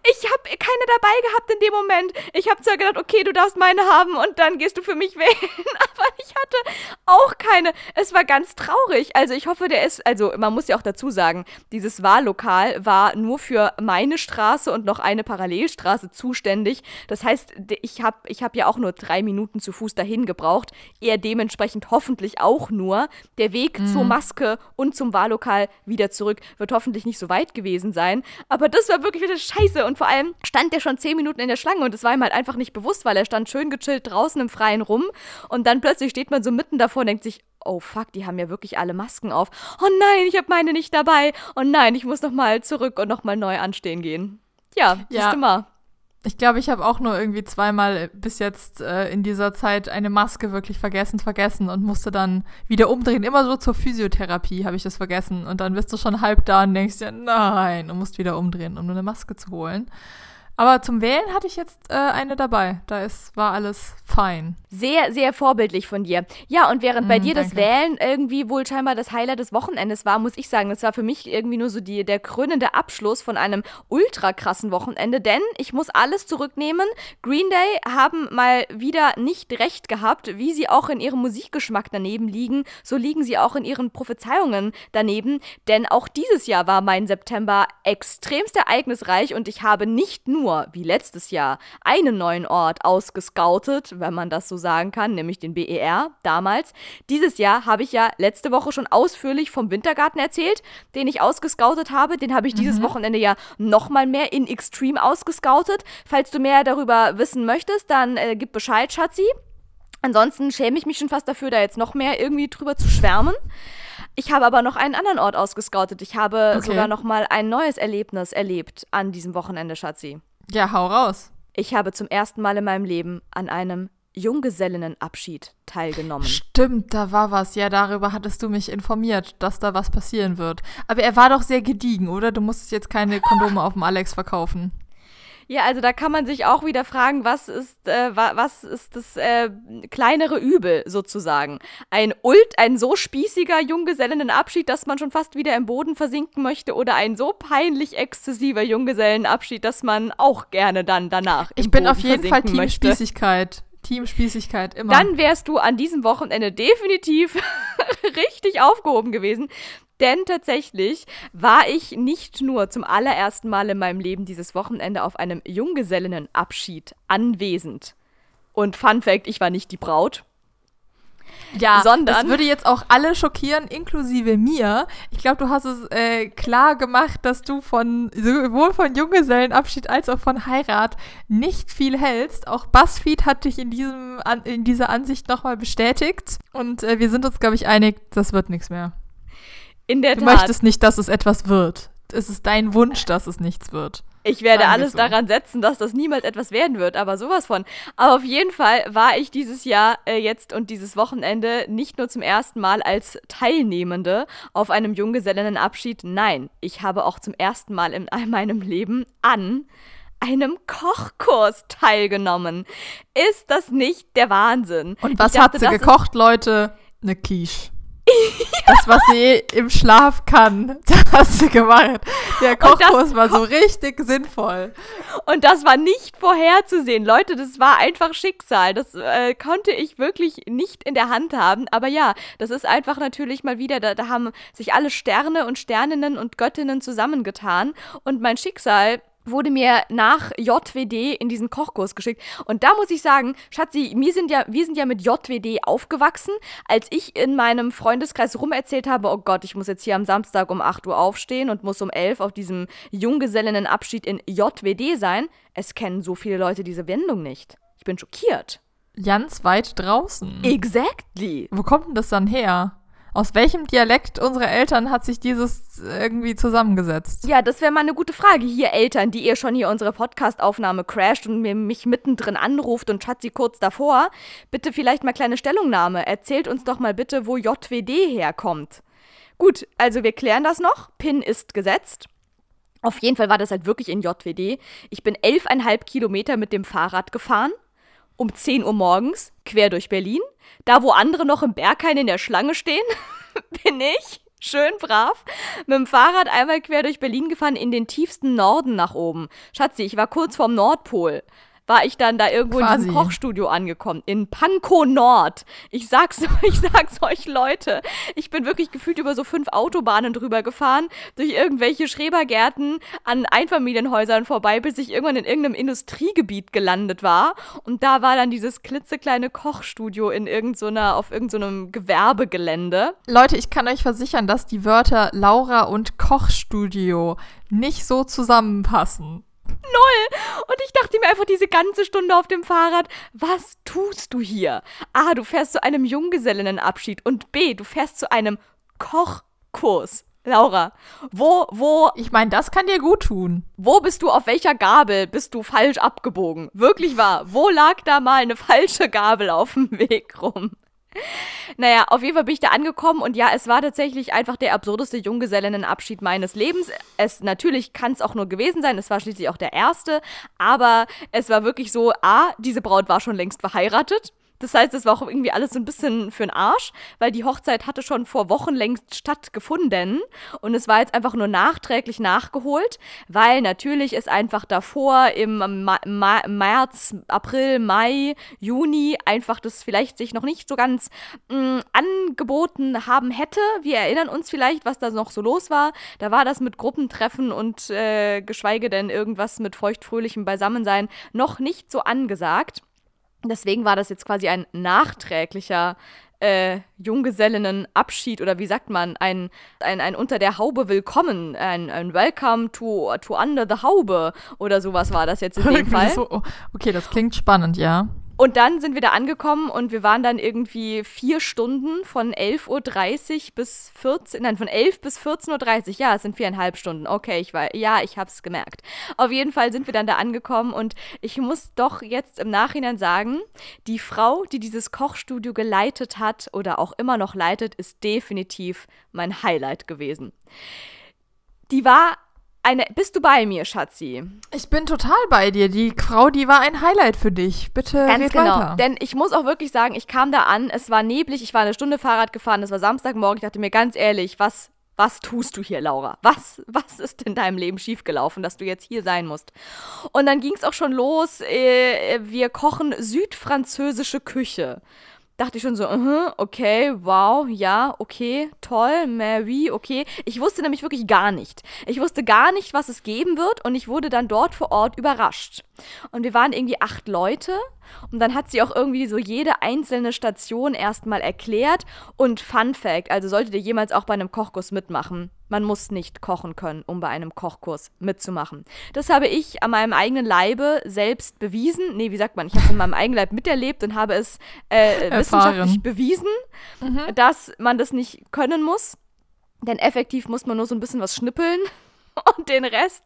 Ich habe keine dabei gehabt in dem Moment. Ich habe zwar gedacht, okay, du darfst meine haben und dann gehst du für mich wählen, aber ich hatte auch keine. Es war ganz traurig. Also ich hoffe, der ist, also man muss ja auch dazu sagen, dieses Wahllokal war nur für meine Straße und noch eine Parallelstraße zuständig. Das heißt, ich habe ich hab ja auch nur drei Minuten zu Fuß dahin gebraucht. Er dementsprechend hoffentlich auch nur. Der Weg mhm. zur Maske und zum Wahllokal wieder zurück wird hoffentlich nicht so weit gewesen sein. Aber das war wirklich wieder scheiße. Und vor allem stand der schon zehn Minuten in der Schlange und es war ihm halt einfach nicht bewusst, weil er stand schön gechillt draußen im Freien rum. Und dann plötzlich steht man so mitten davor und denkt sich, oh fuck, die haben ja wirklich alle Masken auf. Oh nein, ich habe meine nicht dabei. Oh nein, ich muss nochmal zurück und nochmal neu anstehen gehen. Ja, ja. siehst du mal. Ich glaube, ich habe auch nur irgendwie zweimal bis jetzt äh, in dieser Zeit eine Maske wirklich vergessen, vergessen und musste dann wieder umdrehen. Immer so zur Physiotherapie habe ich das vergessen. Und dann bist du schon halb da und denkst dir, nein, und musst wieder umdrehen, um nur eine Maske zu holen. Aber zum Wählen hatte ich jetzt äh, eine dabei. Da ist, war alles fein. Sehr, sehr vorbildlich von dir. Ja, und während bei Mm, dir das danke. Wählen irgendwie wohl scheinbar das Highlight des Wochenendes war, muss ich sagen, es war für mich irgendwie nur so die, der krönende Abschluss von einem ultra krassen Wochenende, denn ich muss alles zurücknehmen. Green Day haben mal wieder nicht recht gehabt, wie sie auch in ihrem Musikgeschmack daneben liegen, so liegen sie auch in ihren Prophezeiungen daneben, denn auch dieses Jahr war mein September extremst ereignisreich und ich habe nicht nur, wie letztes Jahr, einen neuen Ort ausgescoutet, wenn man das so sagen kann, nämlich den BER damals. Dieses Jahr habe ich ja letzte Woche schon ausführlich vom Wintergarten erzählt, den ich ausgescoutet habe. Den habe ich dieses Wochenende ja nochmal mehr in Extreme ausgescoutet. Falls du mehr darüber wissen möchtest, dann äh, gib Bescheid, Schatzi. Ansonsten schäme ich mich schon fast dafür, da jetzt noch mehr irgendwie drüber zu schwärmen. Ich habe aber noch einen anderen Ort ausgescoutet. Ich habe Okay. sogar noch mal ein neues Erlebnis erlebt an diesem Wochenende, Schatzi. Ja, hau raus. Ich habe zum ersten Mal in meinem Leben an einem Junggesellinnenabschied teilgenommen. Stimmt, da war was. Ja, darüber hattest du mich informiert, dass da was passieren wird. Aber er war doch sehr gediegen, oder? Du musstest jetzt keine Kondome auf dem Alex verkaufen. Ja, also da kann man sich auch wieder fragen, was ist, äh, wa was ist das äh, kleinere Übel sozusagen? Ein Ult, ein so spießiger Junggesellinnenabschied, dass man schon fast wieder im Boden versinken möchte, oder ein so peinlich exzessiver Junggesellenabschied, dass man auch gerne dann danach Ich bin Boden auf jeden Fall Team möchte. Spießigkeit. Team Spießigkeit, immer. Dann wärst du an diesem Wochenende definitiv richtig aufgehoben gewesen. Denn tatsächlich war ich nicht nur zum allerersten Mal in meinem Leben dieses Wochenende auf einem Junggesellinnenabschied anwesend. Und Fun Fact, ich war nicht die Braut. ja, sondern- das würde jetzt auch alle schockieren, inklusive mir. Ich glaube, du hast es äh, klar gemacht, dass du von sowohl von Junggesellenabschied als auch von Heirat nicht viel hältst. Auch BuzzFeed hat dich in, diesem, an, in dieser Ansicht nochmal bestätigt. Und äh, wir sind uns, glaube ich, einig, das wird nichts mehr. In der Du Tat. möchtest nicht, dass es etwas wird. Es ist dein Wunsch, dass es nichts wird. Ich werde Sagen alles so. daran setzen, dass das niemals etwas werden wird, aber sowas von. Aber auf jeden Fall war ich dieses Jahr äh, jetzt und dieses Wochenende nicht nur zum ersten Mal als Teilnehmende auf einem Junggesellinnenabschied. Nein, ich habe auch zum ersten Mal in all meinem Leben an einem Kochkurs teilgenommen. Ist das nicht der Wahnsinn? Und was dachte, hat sie gekocht, Leute? Eine Quiche. Das, was sie im Schlaf kann, das hat sie gemacht. Der das Kochkurs war so richtig sinnvoll. Und das war nicht vorherzusehen. Leute, das war einfach Schicksal. Das äh, konnte ich wirklich nicht in der Hand haben. Aber ja, das ist einfach natürlich mal wieder, da, da haben sich alle Sterne und Sterninnen und Göttinnen zusammengetan. Und mein Schicksal wurde mir nach JWD in diesen Kochkurs geschickt. Und da muss ich sagen, Schatzi, mir sind ja, wir sind ja mit JWD aufgewachsen. Als ich in meinem Freundeskreis rumerzählt habe, oh Gott, ich muss jetzt hier am Samstag um 8 Uhr aufstehen und muss um 11 auf diesem Junggesellinnenabschied in JWD sein, es kennen so viele Leute diese Wendung nicht. Ich bin schockiert. Ganz weit draußen. Exactly. Wo kommt denn das dann her? Aus welchem Dialekt unserer Eltern hat sich dieses irgendwie zusammengesetzt? Ja, das wäre mal eine gute Frage. Hier Eltern, die ihr schon hier unsere Podcast-Aufnahme crasht und mir mich mittendrin anruft und Schatzi kurz davor, bitte vielleicht mal kleine Stellungnahme. Erzählt uns doch mal bitte, wo JWD herkommt. Gut, also wir klären das noch. PIN ist gesetzt. Auf jeden Fall war das halt wirklich in JWD. Ich bin elfeinhalb Kilometer mit dem Fahrrad gefahren. Um 10 Uhr morgens, quer durch Berlin. Da, wo andere noch im Berghain in der Schlange stehen, bin ich schön brav mit dem Fahrrad einmal quer durch Berlin gefahren in den tiefsten Norden nach oben. Schatzi, ich war kurz vorm Nordpol. War ich dann da irgendwo in Quasi. diesem Kochstudio angekommen. In Pankow Nord. Ich sag's, ich sag's euch, Leute. Ich bin wirklich gefühlt über so fünf Autobahnen drüber gefahren, durch irgendwelche Schrebergärten an Einfamilienhäusern vorbei, bis ich irgendwann in irgendeinem Industriegebiet gelandet war. Und da war dann dieses klitzekleine Kochstudio in irgendeiner, auf irgendeinem Gewerbegelände. Leute, ich kann euch versichern, dass die Wörter Laura und Kochstudio nicht so zusammenpassen. Und ich dachte mir einfach diese ganze Stunde auf dem Fahrrad, was tust du hier? A, du fährst zu einem Junggesellinnenabschied und B, du fährst zu einem Kochkurs. Laura, wo, wo, Ich meine, das kann dir gut tun. wo bist du, auf welcher Gabel bist du falsch abgebogen? Wirklich wahr, wo lag da mal eine falsche Gabel auf dem Weg rum? Naja, auf jeden Fall bin ich da angekommen und ja, es war tatsächlich einfach der absurdeste Junggesellinnenabschied meines Lebens. Es natürlich kann es auch nur gewesen sein, es war schließlich auch der erste, aber es war wirklich so, a, diese Braut war schon längst verheiratet. Das heißt, es war auch irgendwie alles so ein bisschen für den Arsch, weil die Hochzeit hatte schon vor Wochen längst stattgefunden und es war jetzt einfach nur nachträglich nachgeholt, weil natürlich es einfach davor im Ma Ma März, April, Mai, Juni einfach das vielleicht sich noch nicht so ganz mh, mm, angeboten haben hätte. Wir erinnern uns vielleicht, was da noch so los war. Da war das mit Gruppentreffen und äh, geschweige denn irgendwas mit feuchtfröhlichem Beisammensein noch nicht so angesagt. Deswegen war das jetzt quasi ein nachträglicher äh, Junggesellinnenabschied oder wie sagt man, ein, ein, ein unter der Haube willkommen, ein, ein Welcome to, to under the Haube oder sowas war das jetzt in dem Fall. So, okay, das klingt spannend, ja. Und dann sind wir da angekommen und wir waren dann irgendwie vier Stunden von 11.30 Uhr bis 14, nein, von 11 bis 14.30 Uhr. Ja, es sind viereinhalb Stunden. Okay, ich war, ja, ich hab's gemerkt. Auf jeden Fall sind wir dann da angekommen und ich muss doch jetzt im Nachhinein sagen, die Frau, die dieses Kochstudio geleitet hat oder auch immer noch leitet, ist definitiv mein Highlight gewesen. Die war eine. Bist du bei mir, Schatzi? Ich bin total bei dir. Die Frau, die war ein Highlight für dich. Bitte Ganz genau. weiter. Denn ich muss auch wirklich sagen, ich kam da an, es war neblig, ich war eine Stunde Fahrrad gefahren, es war Samstagmorgen. Ich dachte mir ganz ehrlich, was, was tust du hier, Laura? Was, was ist in deinem Leben schiefgelaufen, dass du jetzt hier sein musst? Und dann ging es auch schon los. Äh, wir kochen südfranzösische Küche dachte ich schon so, uh -huh, okay, wow, ja, okay, toll, Mary, okay. Ich wusste nämlich wirklich gar nicht. Ich wusste gar nicht, was es geben wird und ich wurde dann dort vor Ort überrascht. Und wir waren irgendwie acht Leute und dann hat sie auch irgendwie so jede einzelne Station erstmal erklärt. Und Fun Fact, also solltet ihr jemals auch bei einem Kochkurs mitmachen, man muss nicht kochen können, um bei einem Kochkurs mitzumachen. Das habe ich an meinem eigenen Leibe selbst bewiesen. Nee, wie sagt man? Ich habe es in meinem eigenen Leib miterlebt und habe es äh, wissenschaftlich bewiesen, mhm. dass man das nicht können muss. Denn effektiv muss man nur so ein bisschen was schnippeln und den Rest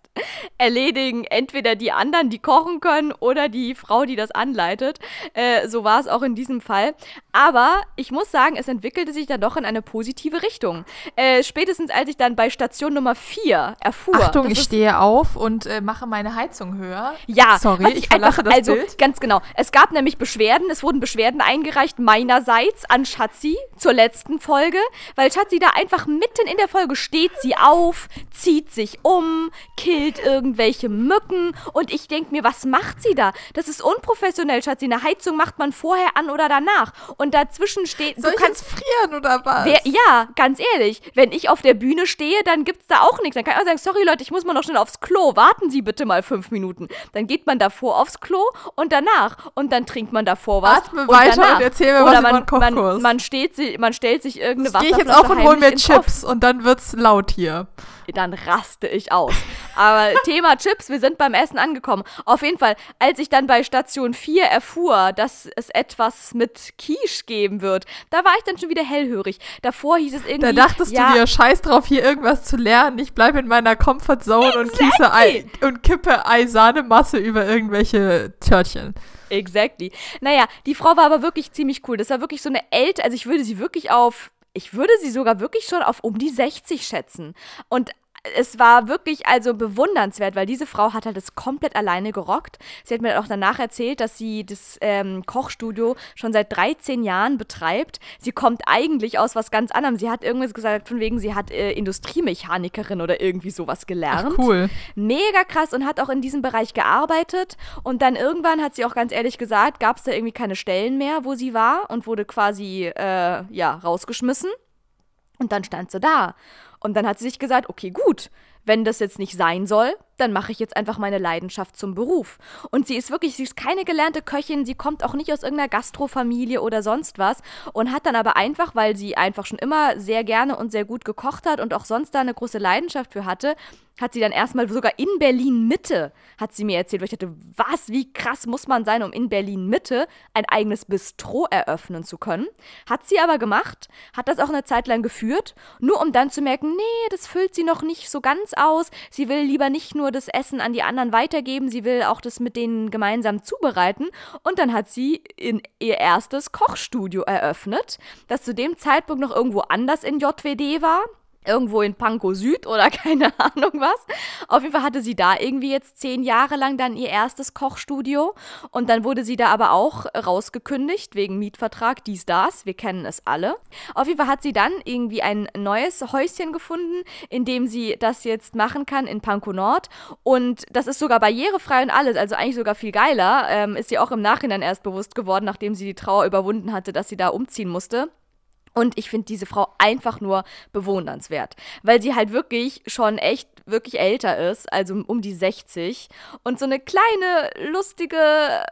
erledigen entweder die anderen, die kochen können, oder die Frau, die das anleitet. Äh, so war es auch in diesem Fall. Aber ich muss sagen, es entwickelte sich dann doch in eine positive Richtung. Äh, spätestens als ich dann bei Station Nummer 4 erfuhr. Achtung, ich stehe auf und äh, mache meine Heizung höher. Ja, sorry, ich, ich verlasse das also, Bild. Ganz genau. Es gab nämlich Beschwerden, es wurden Beschwerden eingereicht meinerseits an Schatzi zur letzten Folge, weil Schatzi da einfach mitten in der Folge steht sie auf, zieht sich um, killt irgendwelche Mücken und ich denke mir, was macht sie da? Das ist unprofessionell, Schatzi. Eine Heizung macht man vorher an oder danach und dazwischen steht. Soll du kannst frieren oder was? Wer, ja, ganz ehrlich, wenn ich auf der Bühne stehe, dann gibt es da auch nichts. Dann kann ich auch sagen, sorry Leute, ich muss mal noch schnell aufs Klo. Warten Sie bitte mal fünf Minuten. Dann geht man davor aufs Klo und danach und dann trinkt man davor was. Atme und weiter danach. und erzähl mir oder was man, man, man, steht, man stellt sich irgendeine Wasserflasche Gehe ich jetzt auf und hol mir Chips und dann wird's laut hier dann raste ich aus. Aber Thema Chips, wir sind beim Essen angekommen. Auf jeden Fall, als ich dann bei Station 4 erfuhr, dass es etwas mit Quiche geben wird, da war ich dann schon wieder hellhörig. Davor hieß es irgendwie. Da dachtest ja, du dir, scheiß drauf, hier irgendwas zu lernen. Ich bleibe in meiner Comfortzone exactly. und, Ei, und kippe Ei-Sahne-Masse über irgendwelche Törtchen. Exactly. Naja, die Frau war aber wirklich ziemlich cool. Das war wirklich so eine ältere, also ich würde sie wirklich auf ich würde sie sogar wirklich schon auf um die 60 schätzen. Und es war wirklich also bewundernswert, weil diese Frau hat halt das komplett alleine gerockt. Sie hat mir auch danach erzählt, dass sie das ähm, Kochstudio schon seit 13 Jahren betreibt. Sie kommt eigentlich aus was ganz anderem. Sie hat irgendwas gesagt, von wegen, sie hat äh, Industriemechanikerin oder irgendwie sowas gelernt. Ach, cool. Mega krass und hat auch in diesem Bereich gearbeitet. Und dann irgendwann hat sie auch ganz ehrlich gesagt, gab es da irgendwie keine Stellen mehr, wo sie war und wurde quasi, äh, ja, rausgeschmissen. Und dann stand sie da und dann hat sie sich gesagt, okay, gut, wenn das jetzt nicht sein soll, dann mache ich jetzt einfach meine Leidenschaft zum Beruf. Und sie ist wirklich, sie ist keine gelernte Köchin, sie kommt auch nicht aus irgendeiner Gastrofamilie oder sonst was und hat dann aber einfach, weil sie einfach schon immer sehr gerne und sehr gut gekocht hat und auch sonst da eine große Leidenschaft für hatte, hat sie dann erstmal sogar in Berlin Mitte, hat sie mir erzählt, weil ich dachte, was, wie krass muss man sein, um in Berlin Mitte ein eigenes Bistro eröffnen zu können. Hat sie aber gemacht, hat das auch eine Zeit lang geführt, nur um dann zu merken, nee, das füllt sie noch nicht so ganz aus. Sie will lieber nicht nur nur das Essen an die anderen weitergeben, sie will auch das mit denen gemeinsam zubereiten. Und dann hat sie in ihr erstes Kochstudio eröffnet, das zu dem Zeitpunkt noch irgendwo anders in JWD war irgendwo in Pankow Süd oder keine Ahnung was. Auf jeden Fall hatte sie da irgendwie jetzt zehn Jahre lang dann ihr erstes Kochstudio und dann wurde sie da aber auch rausgekündigt wegen Mietvertrag, dies, das, wir kennen es alle. Auf jeden Fall hat sie dann irgendwie ein neues Häuschen gefunden, in dem sie das jetzt machen kann in Pankow Nord und das ist sogar barrierefrei und alles, also eigentlich sogar viel geiler, ähm, ist sie auch im Nachhinein erst bewusst geworden, nachdem sie die Trauer überwunden hatte, dass sie da umziehen musste. Und ich finde diese Frau einfach nur bewundernswert, weil sie halt wirklich schon echt wirklich älter ist, also um die 60 und so eine kleine lustige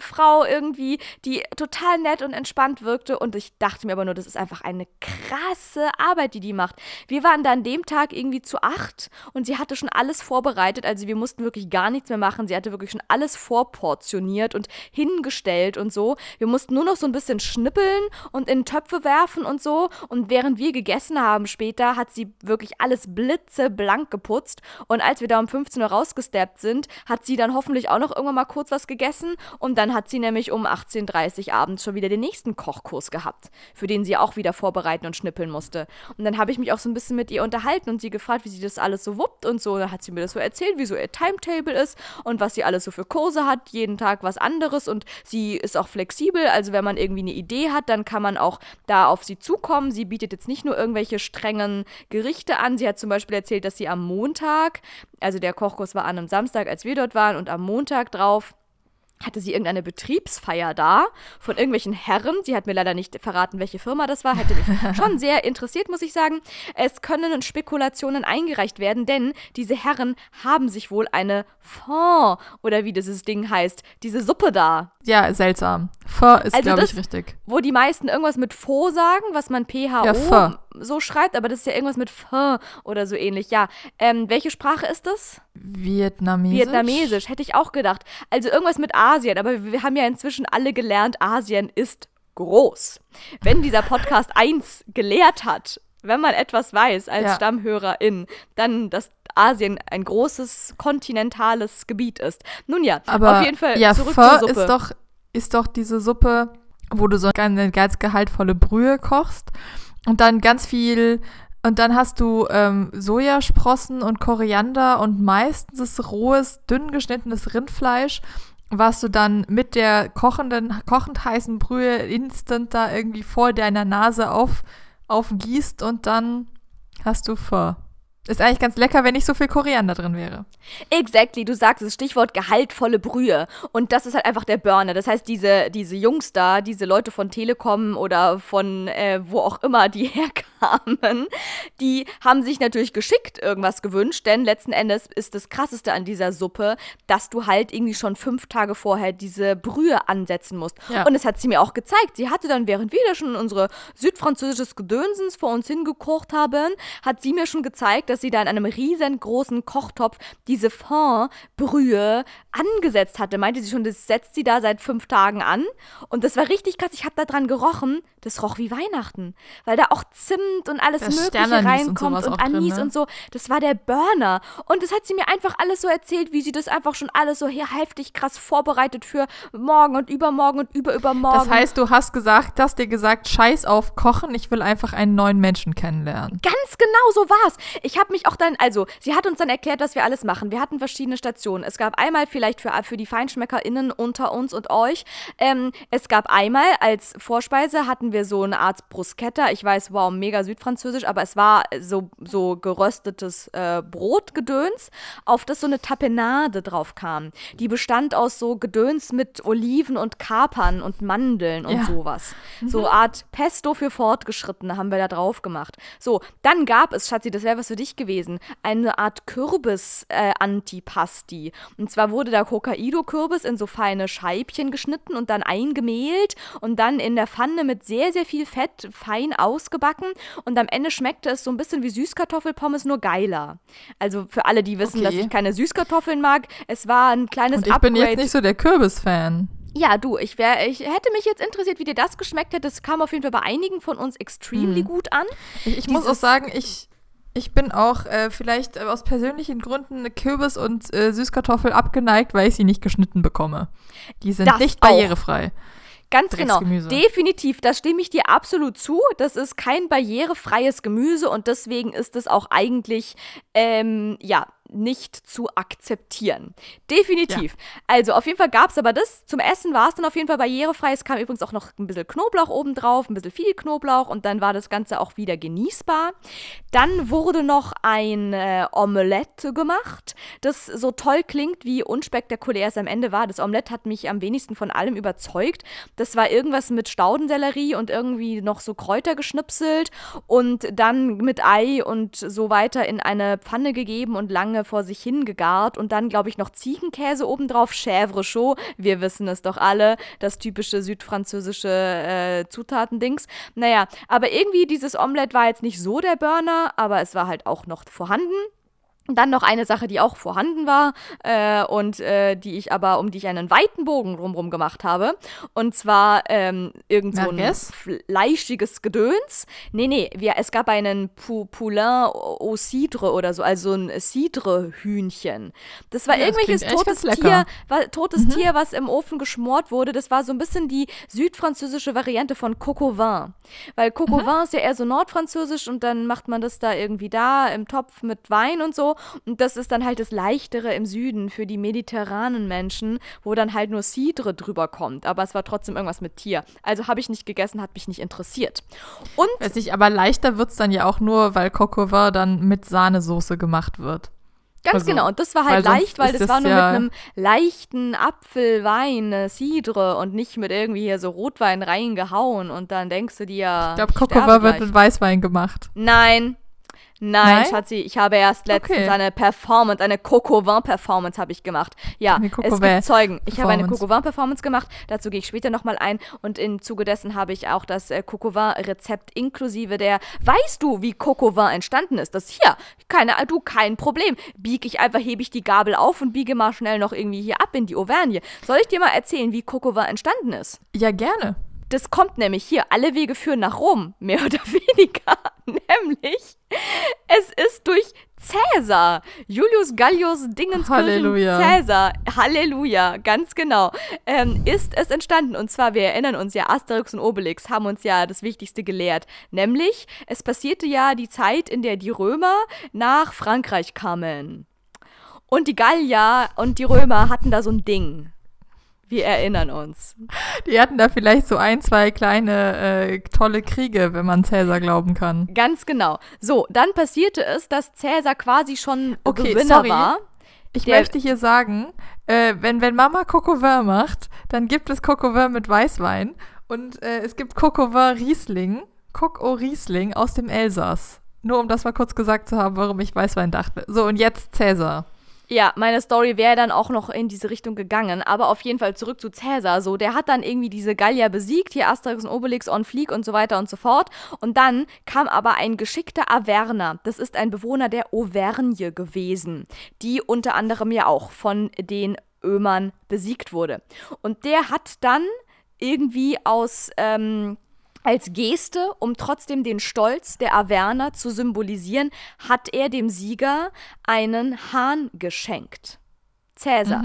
Frau irgendwie, die total nett und entspannt wirkte und ich dachte mir aber nur, das ist einfach eine krasse Arbeit, die die macht. Wir waren da an dem Tag irgendwie zu acht und sie hatte schon alles vorbereitet, also wir mussten wirklich gar nichts mehr machen. Sie hatte wirklich schon alles vorportioniert und hingestellt und so. Wir mussten nur noch so ein bisschen schnippeln und in Töpfe werfen und so und während wir gegessen haben später, hat sie wirklich alles blitzeblank geputzt und als wir da um 15 Uhr rausgesteppt sind, hat sie dann hoffentlich auch noch irgendwann mal kurz was gegessen und dann hat sie nämlich um 18.30 Uhr abends schon wieder den nächsten Kochkurs gehabt, für den sie auch wieder vorbereiten und schnippeln musste. Und dann habe ich mich auch so ein bisschen mit ihr unterhalten und sie gefragt, wie sie das alles so wuppt und so. Dann hat sie mir das so erzählt, wie so ihr Timetable ist und was sie alles so für Kurse hat, jeden Tag was anderes und sie ist auch flexibel, also wenn man irgendwie eine Idee hat, dann kann man auch da auf sie zukommen. Sie bietet jetzt nicht nur irgendwelche strengen Gerichte an. Sie hat zum Beispiel erzählt, dass sie am Montag, also der Kochkurs war an einem Samstag, als wir dort waren und am Montag drauf hatte sie irgendeine Betriebsfeier da von irgendwelchen Herren. Sie hat mir leider nicht verraten, welche Firma das war. Hätte mich schon sehr interessiert, muss ich sagen. Es können Spekulationen eingereicht werden, denn diese Herren haben sich wohl eine Fond oder wie dieses Ding heißt, diese Suppe da. Ja, seltsam. Pho ist, also glaube ich, richtig. Wo die meisten irgendwas mit Pho sagen, was man PHO ja, so schreibt, aber das ist ja irgendwas mit Pho oder so ähnlich. Ja, ähm, welche Sprache ist das? Vietnamesisch. Vietnamesisch, hätte ich auch gedacht. Also irgendwas mit Asien, aber wir haben ja inzwischen alle gelernt, Asien ist groß. Wenn dieser Podcast eins gelehrt hat, wenn man etwas weiß als ja. Stammhörerin, dann, dass Asien ein großes kontinentales Gebiet ist. Nun ja, aber auf jeden Fall ja, zurück Pho zur Suppe. Ist doch, ist doch diese Suppe, wo du so eine ganz gehaltvolle Brühe kochst und dann ganz viel und dann hast du ähm, Sojasprossen und Koriander und meistens rohes, dünn geschnittenes Rindfleisch, was du dann mit der kochenden, kochend heißen Brühe instant da irgendwie vor deiner Nase auf, aufgießt und dann hast du Pho. Ist eigentlich ganz lecker, wenn nicht so viel Koriander drin wäre. Exactly, du sagst es, Stichwort gehaltvolle Brühe. Und das ist halt einfach der Burner. Das heißt, diese, diese Jungs da, diese Leute von Telekom oder von äh, wo auch immer die herkamen, die haben sich natürlich geschickt irgendwas gewünscht, denn letzten Endes ist das Krasseste an dieser Suppe, dass du halt irgendwie schon fünf Tage vorher diese Brühe ansetzen musst. Ja. Und das hat sie mir auch gezeigt. Sie hatte dann, während wir da schon unsere südfranzösisches Gedönsens vor uns hingekocht haben, hat sie mir schon gezeigt, dass sie da in einem riesengroßen Kochtopf diese Fondbrühe angesetzt hatte. Meinte sie schon, das setzt sie da seit fünf Tagen an. Und das war richtig krass. Ich habe da dran gerochen. Das roch wie Weihnachten. Weil da auch Zimt und alles das Mögliche reinkommt und, und Anis drin, ne? und so. Das war der Burner. Und das hat sie mir einfach alles so erzählt, wie sie das einfach schon alles so hier heftig krass vorbereitet für morgen und übermorgen und überübermorgen. Das heißt, du hast gesagt, hast dir gesagt, scheiß auf Kochen, ich will einfach einen neuen Menschen kennenlernen. Ganz genau so war's. Ich habe habe mich auch dann, also, sie hat uns dann erklärt, was wir alles machen. Wir hatten verschiedene Stationen. Es gab einmal vielleicht für, für die FeinschmeckerInnen unter uns und euch. Ähm, es gab einmal als Vorspeise hatten wir so eine Art Bruschetta. Ich weiß, wow, mega südfranzösisch, aber es war so, so geröstetes äh, Brotgedöns, auf das so eine Tapenade drauf kam. Die bestand aus so Gedöns mit Oliven und Kapern und Mandeln und ja. sowas. Mhm. So Art Pesto für Fortgeschrittene haben wir da drauf gemacht. So, dann gab es, Schatzi, das wäre was für dich gewesen. Eine Art Kürbis-Antipasti. Äh, und zwar wurde da Hokkaido-Kürbis in so feine Scheibchen geschnitten und dann eingemehlt und dann in der Pfanne mit sehr, sehr viel Fett fein ausgebacken. Und am Ende schmeckte es so ein bisschen wie Süßkartoffelpommes, nur geiler. Also für alle, die wissen, okay. dass ich keine Süßkartoffeln mag, es war ein kleines und ich Upgrade. bin jetzt nicht so der Kürbis-Fan. Ja, du, ich, wär, ich hätte mich jetzt interessiert, wie dir das geschmeckt hätte. Es kam auf jeden Fall bei einigen von uns extremely hm. gut an. Ich, ich muss auch sagen, ich, Ich bin auch äh, vielleicht aus persönlichen Gründen Kürbis und äh, Süßkartoffel abgeneigt, weil ich sie nicht geschnitten bekomme. Die sind Das nicht auch. barrierefrei. Ganz genau. Definitiv, da stimme ich dir absolut zu. Das ist kein barrierefreies Gemüse und deswegen ist es auch eigentlich, ähm, ja, nicht zu akzeptieren. Definitiv. Also auf jeden Fall gab es aber das. Zum Essen war es dann auf jeden Fall barrierefrei. Es kam übrigens auch noch ein bisschen Knoblauch obendrauf, ein bisschen viel Knoblauch und dann war das Ganze auch wieder genießbar. Dann wurde noch ein äh, Omelette gemacht, das so toll klingt, wie unspektakulär es am Ende war. Das Omelette hat mich am wenigsten von allem überzeugt. Das war irgendwas mit Staudensellerie und irgendwie noch so Kräuter geschnipselt und dann mit Ei und so weiter in eine Pfanne gegeben und lange vor sich hingegart und dann, glaube ich, noch Ziegenkäse obendrauf, Chèvre chaud. Wir wissen es doch alle, das typische südfranzösische äh, Zutatendings. Naja, aber irgendwie dieses Omelette war jetzt nicht so der Burner, aber es war halt auch noch vorhanden. Dann noch eine Sache, die auch vorhanden war äh, und äh, die ich aber, um die ich einen weiten Bogen drumherum gemacht habe. Und zwar ähm, irgend so ein Merguez? fleischiges Gedöns. Nee, nee, wir, es gab einen Pou Poulain au Cidre oder so, also ein Cidre-Hühnchen. Das war Ja, das irgendwelches echt totes Tier, war, totes Tier, was im Ofen geschmort wurde. Das war so ein bisschen die südfranzösische Variante von au vin. Weil Coq au vin ist ja eher so nordfranzösisch und dann macht man das da irgendwie da im Topf mit Wein und so. Und das ist dann halt das Leichtere im Süden für die mediterranen Menschen, wo dann halt nur Cidre drüber kommt. Aber es war trotzdem irgendwas mit Tier. Also habe ich nicht gegessen, hat mich nicht interessiert. Und Weiß nicht, aber leichter wird es dann ja auch nur, weil vin dann mit Sahnesoße gemacht wird. Ganz Also, genau, und das war halt weil leicht, weil das das war nur ja- mit einem leichten Apfelwein, äh, Cidre und nicht mit irgendwie hier so Rotwein reingehauen und dann denkst du dir, Ich glaube, vin wird mit Weißwein gemacht. Nein. Nein, Nein? Schatzi, ich habe erst letztens Okay. eine Performance, eine Coco Vin Performance habe ich gemacht. Ja, es gibt Zeugen. Ich habe eine Performance. Coco Vin Performance gemacht, dazu gehe ich später nochmal ein und im Zuge dessen habe ich auch das äh, Coco Vin Rezept inklusive der, weißt du, wie Coco Vin entstanden ist? Das hier, keine, du, kein Problem. Bieg ich einfach, hebe ich die Gabel auf und biege mal schnell noch irgendwie hier ab in die Auvergne. Soll ich dir mal erzählen, wie Coco Vin entstanden ist? Ja, gerne. Das kommt nämlich hier, alle Wege führen nach Rom, mehr oder weniger. nämlich, es ist durch Cäsar, Julius Gallius Dingenskirchen Halleluja. Cäsar, Halleluja, ganz genau, ähm, ist es entstanden. Und zwar, wir erinnern uns ja, Asterix und Obelix haben uns ja das Wichtigste gelehrt. Nämlich, es passierte ja die Zeit, in der die Römer nach Frankreich kamen. Und die Gallier und die Römer hatten da so ein Ding. Wir erinnern uns. Die hatten da vielleicht so ein, zwei kleine äh, tolle Kriege, wenn man Cäsar glauben kann. Ganz genau. So, dann passierte es, dass Cäsar quasi schon Okay, Gewinner sorry. war. Ich Der- möchte hier sagen, äh, wenn, wenn Mama vin macht, dann gibt es vin mit Weißwein und äh, es gibt vin Riesling, au Riesling aus dem Elsass. Nur um das mal kurz gesagt zu haben, warum ich Weißwein dachte. So, und jetzt Cäsar. Ja, meine Story wäre dann auch noch in diese Richtung gegangen, aber auf jeden Fall zurück zu Cäsar. So, der hat dann irgendwie diese Gallier besiegt, hier Asterix und Obelix on Fleek und so weiter und so fort. Und dann kam aber ein geschickter Averner. Das ist ein Bewohner der Auvergne gewesen, die unter anderem ja auch von den Ömern besiegt wurde. Und der hat dann irgendwie aus ähm, als Geste, um trotzdem den Stolz der Averner zu symbolisieren, hat er dem Sieger einen Hahn geschenkt. Cäsar.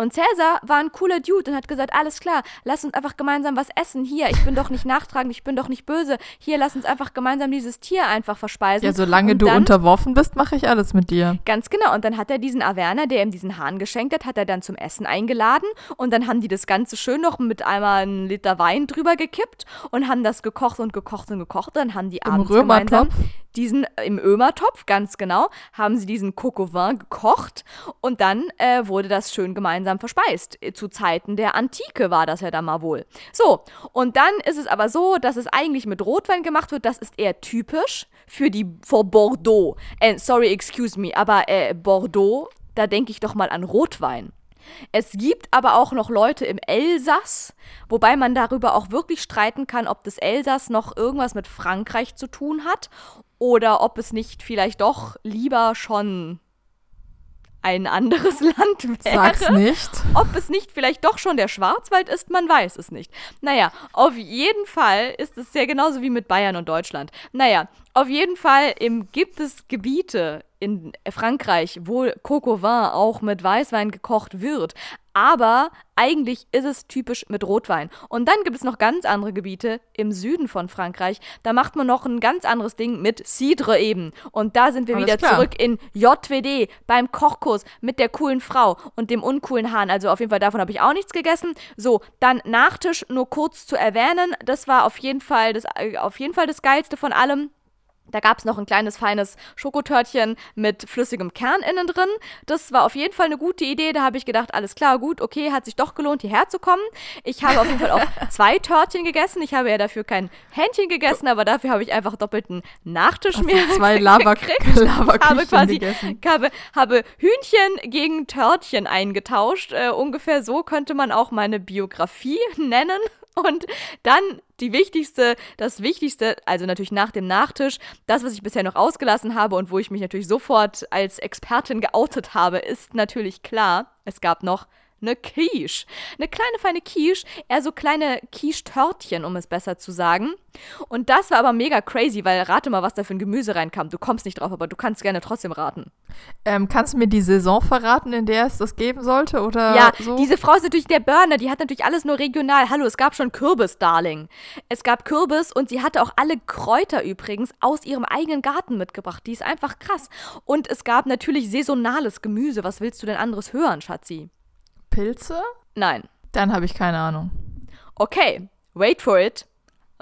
Und Cäsar war ein cooler Dude und hat gesagt, alles klar, lass uns einfach gemeinsam was essen. Hier, ich bin doch nicht nachtragend, ich bin doch nicht böse. Hier, lass uns einfach gemeinsam dieses Tier einfach verspeisen. Ja, solange und du dann, unterworfen bist, mache ich alles mit dir. Ganz genau. Und dann hat er diesen Averner, der ihm diesen Hahn geschenkt hat, hat er dann zum Essen eingeladen. Und dann haben die das Ganze schön noch mit einmal einen Liter Wein drüber gekippt und haben das gekocht und gekocht und gekocht. Dann haben die Im abends gemeinsam diesen im Ömertopf, ganz genau, haben sie diesen vin gekocht und dann äh, wurde das schön gemeinsam verspeist. Zu Zeiten der Antike war das ja dann mal wohl. So, und dann ist es aber so, dass es eigentlich mit Rotwein gemacht wird. Das ist eher typisch für die vor Bordeaux. Äh, sorry, excuse me, aber äh, Bordeaux, da denke ich doch mal an Rotwein. Es gibt aber auch noch Leute im Elsass, wobei man darüber auch wirklich streiten kann, ob das Elsass noch irgendwas mit Frankreich zu tun hat oder ob es nicht vielleicht doch lieber schon ein anderes Land wäre. Sag's nicht. Ob es nicht vielleicht doch schon der Schwarzwald ist, man weiß es nicht. Naja, auf jeden Fall ist es ja genauso wie mit Bayern und Deutschland. Naja, auf jeden Fall im, gibt es Gebiete in Frankreich, wo Coco Vin auch mit Weißwein gekocht wird. Aber eigentlich ist es typisch mit Rotwein. Und dann gibt es noch ganz andere Gebiete im Süden von Frankreich. Da macht man noch ein ganz anderes Ding mit Cidre eben. Und da sind wir Alles wieder klar. zurück in JWD beim Kochkurs mit der coolen Frau und dem uncoolen Hahn. Also auf jeden Fall davon habe ich auch nichts gegessen. So, dann Nachtisch nur kurz zu erwähnen. Das war auf jeden Fall das, äh, auf jeden Fall das Geilste von allem. Da gab es noch ein kleines feines Schokotörtchen mit flüssigem Kern innen drin. Das war auf jeden Fall eine gute Idee. Da habe ich gedacht, alles klar, gut, okay, hat sich doch gelohnt, hierher zu kommen. Ich habe auf jeden Fall auch zwei Törtchen gegessen. Ich habe ja dafür kein Hähnchen gegessen, aber dafür habe ich einfach doppelten Nachtisch mir du zwei Lava, gekriegt. Lava habe quasi gegessen. habe, habe Hühnchen gegen Törtchen eingetauscht. Äh, ungefähr so könnte man auch meine Biografie nennen. Und dann die wichtigste, das Wichtigste, also natürlich nach dem Nachtisch, das, was ich bisher noch ausgelassen habe und wo ich mich natürlich sofort als Expertin geoutet habe, ist natürlich klar, es gab noch eine Quiche. Eine kleine feine Quiche, eher so kleine Quiche-Törtchen, um es besser zu sagen. Und das war aber mega crazy, weil rate mal, was da für ein Gemüse reinkam. Du kommst nicht drauf, aber du kannst gerne trotzdem raten. Ähm, kannst du mir die Saison verraten, in der es das geben sollte? Oder Ja, so? diese Frau ist natürlich der Burner, die hat natürlich alles nur regional. Hallo, es gab schon Kürbis, Darling. Es gab Kürbis und sie hatte auch alle Kräuter übrigens aus ihrem eigenen Garten mitgebracht. Die ist einfach krass. Und es gab natürlich saisonales Gemüse. Was willst du denn anderes hören, Schatzi? Pilze? Nein. Dann habe ich keine Ahnung. Okay, wait for it.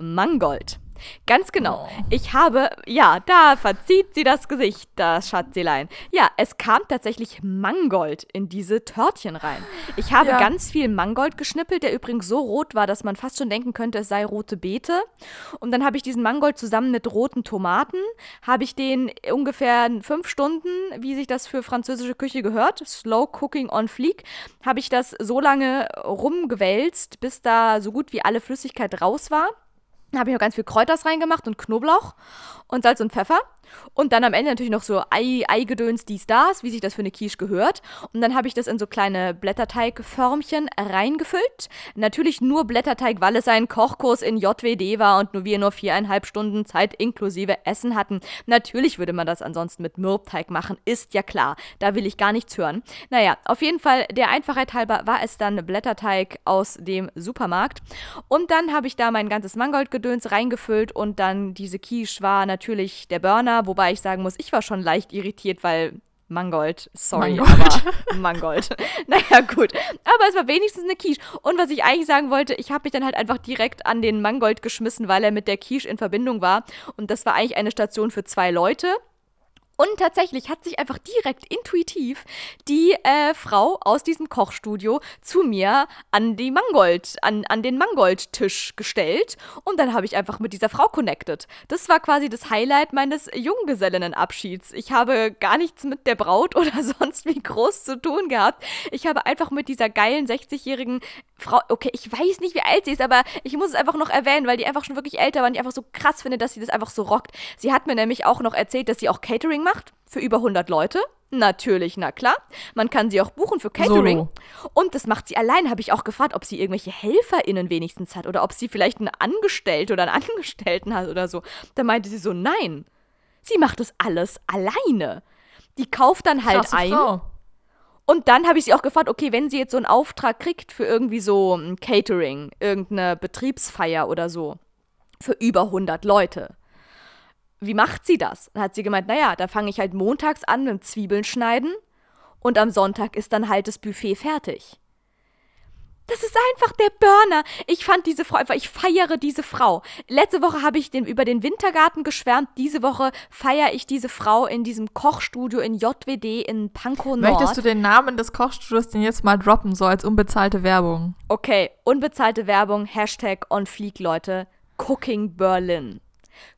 Mangold. Ganz genau. Oh. Ich habe, ja, da verzieht sie das Gesicht, das Schatzilein. Ja, es kam tatsächlich Mangold in diese Törtchen rein. Ich habe Ja. ganz viel Mangold geschnippelt, der übrigens so rot war, dass man fast schon denken könnte, es sei rote Beete. Und dann habe ich diesen Mangold zusammen mit roten Tomaten, habe ich den ungefähr fünf Stunden, wie sich das für französische Küche gehört, Slow Cooking on Fleek, habe ich das so lange rumgewälzt, bis da so gut wie alle Flüssigkeit raus war. Dann habe ich noch ganz viel Kräuters reingemacht und Knoblauch und Salz und Pfeffer. Und dann am Ende natürlich noch so Ei, Eigedöns, dies, das, wie sich das für eine Quiche gehört. Und dann habe ich das in so kleine Blätterteigförmchen reingefüllt. Natürlich nur Blätterteig, weil es ein Kochkurs in JWD war und nur wir nur viereinhalb Stunden Zeit inklusive Essen hatten. Natürlich würde man das ansonsten mit Mürbteig machen, ist ja klar. Da will ich gar nichts hören. Naja, auf jeden Fall, der Einfachheit halber war es dann Blätterteig aus dem Supermarkt. Und dann habe ich da mein ganzes Mangoldgedöns reingefüllt und dann diese Quiche war natürlich der Burner, wobei ich sagen muss, ich war schon leicht irritiert, weil Mangold, sorry, Mangold. aber Mangold. naja, gut. Aber es war wenigstens eine Quiche. Und was ich eigentlich sagen wollte, ich habe mich dann halt einfach direkt an den Mangold geschmissen, weil er mit der Quiche in Verbindung war. Und das war eigentlich eine Station für zwei Leute. Und tatsächlich hat sich einfach direkt intuitiv die äh, Frau aus diesem Kochstudio zu mir an die Mangold, an, an den Mangoldtisch gestellt. Und dann habe ich einfach mit dieser Frau connected. Das war quasi das Highlight meines Junggesellinnenabschieds. Ich habe gar nichts mit der Braut oder sonst wie groß zu tun gehabt. Ich habe einfach mit dieser geilen 60-jährigen Frau, okay, ich weiß nicht, wie alt sie ist, aber ich muss es einfach noch erwähnen, weil die einfach schon wirklich älter war und ich einfach so krass finde, dass sie das einfach so rockt. Sie hat mir nämlich auch noch erzählt, dass sie auch Catering macht für über 100 Leute. Natürlich, na klar. Man kann sie auch buchen für Catering. Solo. Und das macht sie allein. Habe ich auch gefragt, ob sie irgendwelche HelferInnen wenigstens hat oder ob sie vielleicht einen Angestellte oder einen Angestellten hat oder so. Da meinte sie so, nein. Sie macht das alles alleine. Die kauft dann halt Krasse ein. Frau. Und dann habe ich sie auch gefragt, okay, wenn sie jetzt so einen Auftrag kriegt für irgendwie so ein Catering, irgendeine Betriebsfeier oder so, für über 100 Leute, wie macht sie das? Dann hat sie gemeint, naja, da fange ich halt montags an mit Zwiebeln schneiden und am Sonntag ist dann halt das Buffet fertig. Das ist einfach der Burner. Ich fand diese Frau einfach, ich feiere diese Frau. Letzte Woche habe ich den, über den Wintergarten geschwärmt. Diese Woche feiere ich diese Frau in diesem Kochstudio in JWD in Pankow Nord. Möchtest du den Namen des Kochstudios denn jetzt mal droppen, so als unbezahlte Werbung? Okay, unbezahlte Werbung, Hashtag on Fleek, Leute. Cooking Berlin.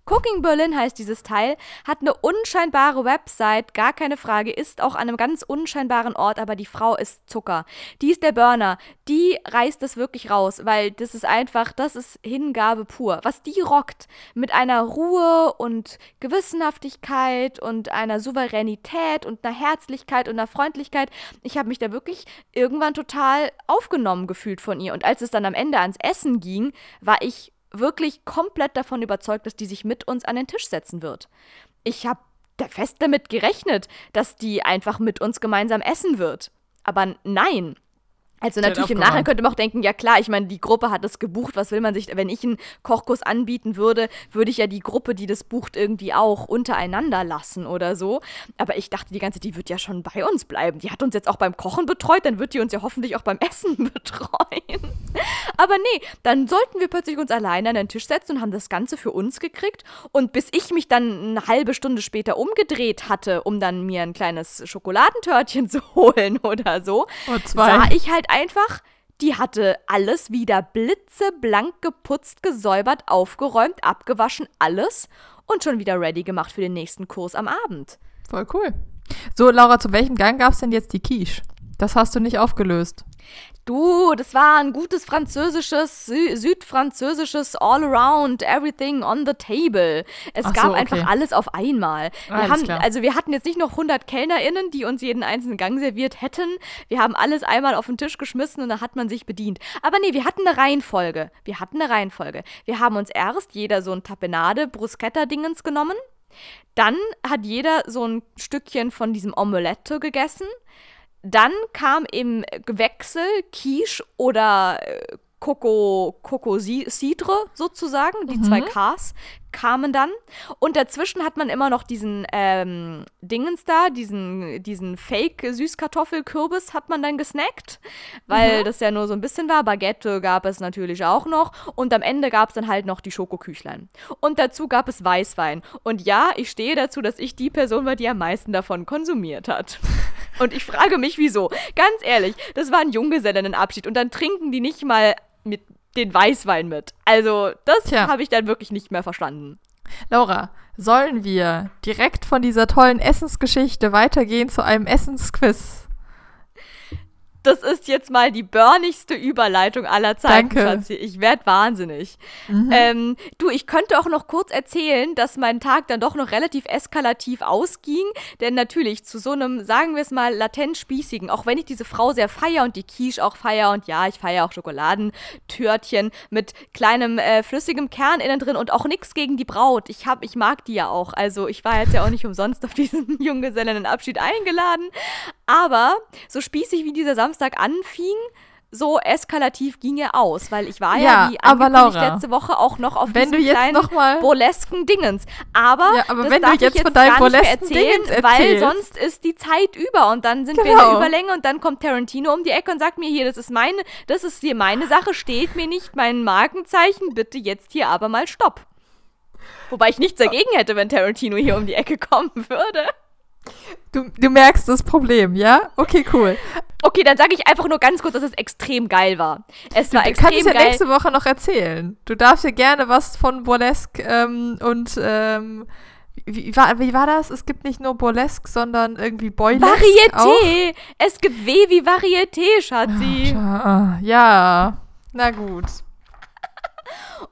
Cooking Berlin heißt dieses Teil, hat eine unscheinbare Website, gar keine Frage, ist auch an einem ganz unscheinbaren Ort, aber die Frau ist Zucker. Die ist der Burner, die reißt es wirklich raus, weil das ist einfach, das ist Hingabe pur. Was die rockt, mit einer Ruhe und Gewissenhaftigkeit und einer Souveränität und einer Herzlichkeit und einer Freundlichkeit, ich habe mich da wirklich irgendwann total aufgenommen gefühlt von ihr. Und als es dann am Ende ans Essen ging, war ich wirklich komplett davon überzeugt, dass die sich mit uns an den Tisch setzen wird. Ich habe fest damit gerechnet, dass die einfach mit uns gemeinsam essen wird. Aber nein, also natürlich im Nachhinein könnte man auch denken, ja klar, ich meine, die Gruppe hat das gebucht, was will man sich, wenn ich einen Kochkurs anbieten würde, würde ich ja die Gruppe, die das bucht, irgendwie auch untereinander lassen oder so. Aber ich dachte die ganze die wird ja schon bei uns bleiben. Die hat uns jetzt auch beim Kochen betreut, dann wird die uns ja hoffentlich auch beim Essen betreuen. Aber nee, dann sollten wir plötzlich uns alleine an den Tisch setzen und haben das Ganze für uns gekriegt. Und bis ich mich dann eine halbe Stunde später umgedreht hatte, um dann mir ein kleines Schokoladentörtchen zu holen oder so, sah ich halt einfach, die hatte alles wieder blitzeblank geputzt, gesäubert, aufgeräumt, abgewaschen, alles und schon wieder ready gemacht für den nächsten Kurs am Abend. Voll cool. So, Laura, zu welchem Gang gab es denn jetzt die Quiche? Das hast du nicht aufgelöst. Du, das war ein gutes französisches, Sü südfranzösisches All-Around, Everything on the Table. Es Ach gab so, okay. einfach alles auf einmal. Wir alles haben, klar. also wir hatten jetzt nicht noch 100 KellnerInnen, die uns jeden einzelnen Gang serviert hätten. Wir haben alles einmal auf den Tisch geschmissen und da hat man sich bedient. Aber nee, wir hatten eine Reihenfolge. Wir hatten eine Reihenfolge. Wir haben uns erst jeder so ein Tapenade, Bruschetta-Dingens genommen. Dann hat jeder so ein Stückchen von diesem Omelette gegessen. Dann kam im Wechsel Quiche oder äh, Coco, Coco Cidre sozusagen, die mhm. zwei Ks kamen dann. Und dazwischen hat man immer noch diesen ähm, Dingens da, diesen, diesen Fake-Süßkartoffelkürbis hat man dann gesnackt, weil mhm. das ja nur so ein bisschen war. Baguette gab es natürlich auch noch. Und am Ende gab es dann halt noch die Schokoküchlein. Und dazu gab es Weißwein. Und ja, ich stehe dazu, dass ich die Person war, die am meisten davon konsumiert hat. Und ich frage mich, wieso. Ganz ehrlich, das war ein Junggesellenabschied. Und dann trinken die nicht mal mit den Weißwein mit. Also, das habe ich dann wirklich nicht mehr verstanden. Laura, sollen wir direkt von dieser tollen Essensgeschichte weitergehen zu einem Essensquiz? Das ist jetzt mal die börnigste Überleitung aller Zeiten, Danke. Schatzi. Ich werde wahnsinnig. Mhm. Ähm, du, ich könnte auch noch kurz erzählen, dass mein Tag dann doch noch relativ eskalativ ausging. Denn natürlich zu so einem, sagen wir es mal, latent spießigen, auch wenn ich diese Frau sehr feier und die Quiche auch feier und ja, ich feiere auch Schokoladentörtchen mit kleinem äh, flüssigem Kern innen drin und auch nichts gegen die Braut. Ich hab, ich mag die ja auch. Also ich war jetzt ja auch nicht umsonst auf diesen Junggesellenabschied eingeladen. Aber so spießig wie dieser Samstag anfing, so eskalativ ging er aus, weil ich war ja, ja wie aber Laura, letzte Woche auch noch auf wenn diesem du jetzt noch mal burlesken Dingens. Aber, ja, aber wenn du jetzt, jetzt von deinem burlesken erzählen, Dingens weil sonst ist die Zeit über und dann sind genau. wir in der genau. Überlänge und dann kommt Tarantino um die Ecke und sagt mir hier, das ist meine, das ist hier meine Sache, steht mir nicht mein Markenzeichen, bitte jetzt hier aber mal Stopp. Wobei ich nichts dagegen hätte, wenn Tarantino hier um die Ecke kommen würde. Du, du merkst das Problem, ja? Okay, cool. Okay, dann sage ich einfach nur ganz kurz, dass es extrem geil war. Es war du, extrem kannst geil. ja nächste Woche noch erzählen. Du darfst ja gerne was von Burlesque ähm, und ähm, wie, war, wie war das? Es gibt nicht nur Burlesque, sondern irgendwie Boylesque Varieté! Auch? Es gibt W wie Varieté, Schatzi. Ah, ja, na gut.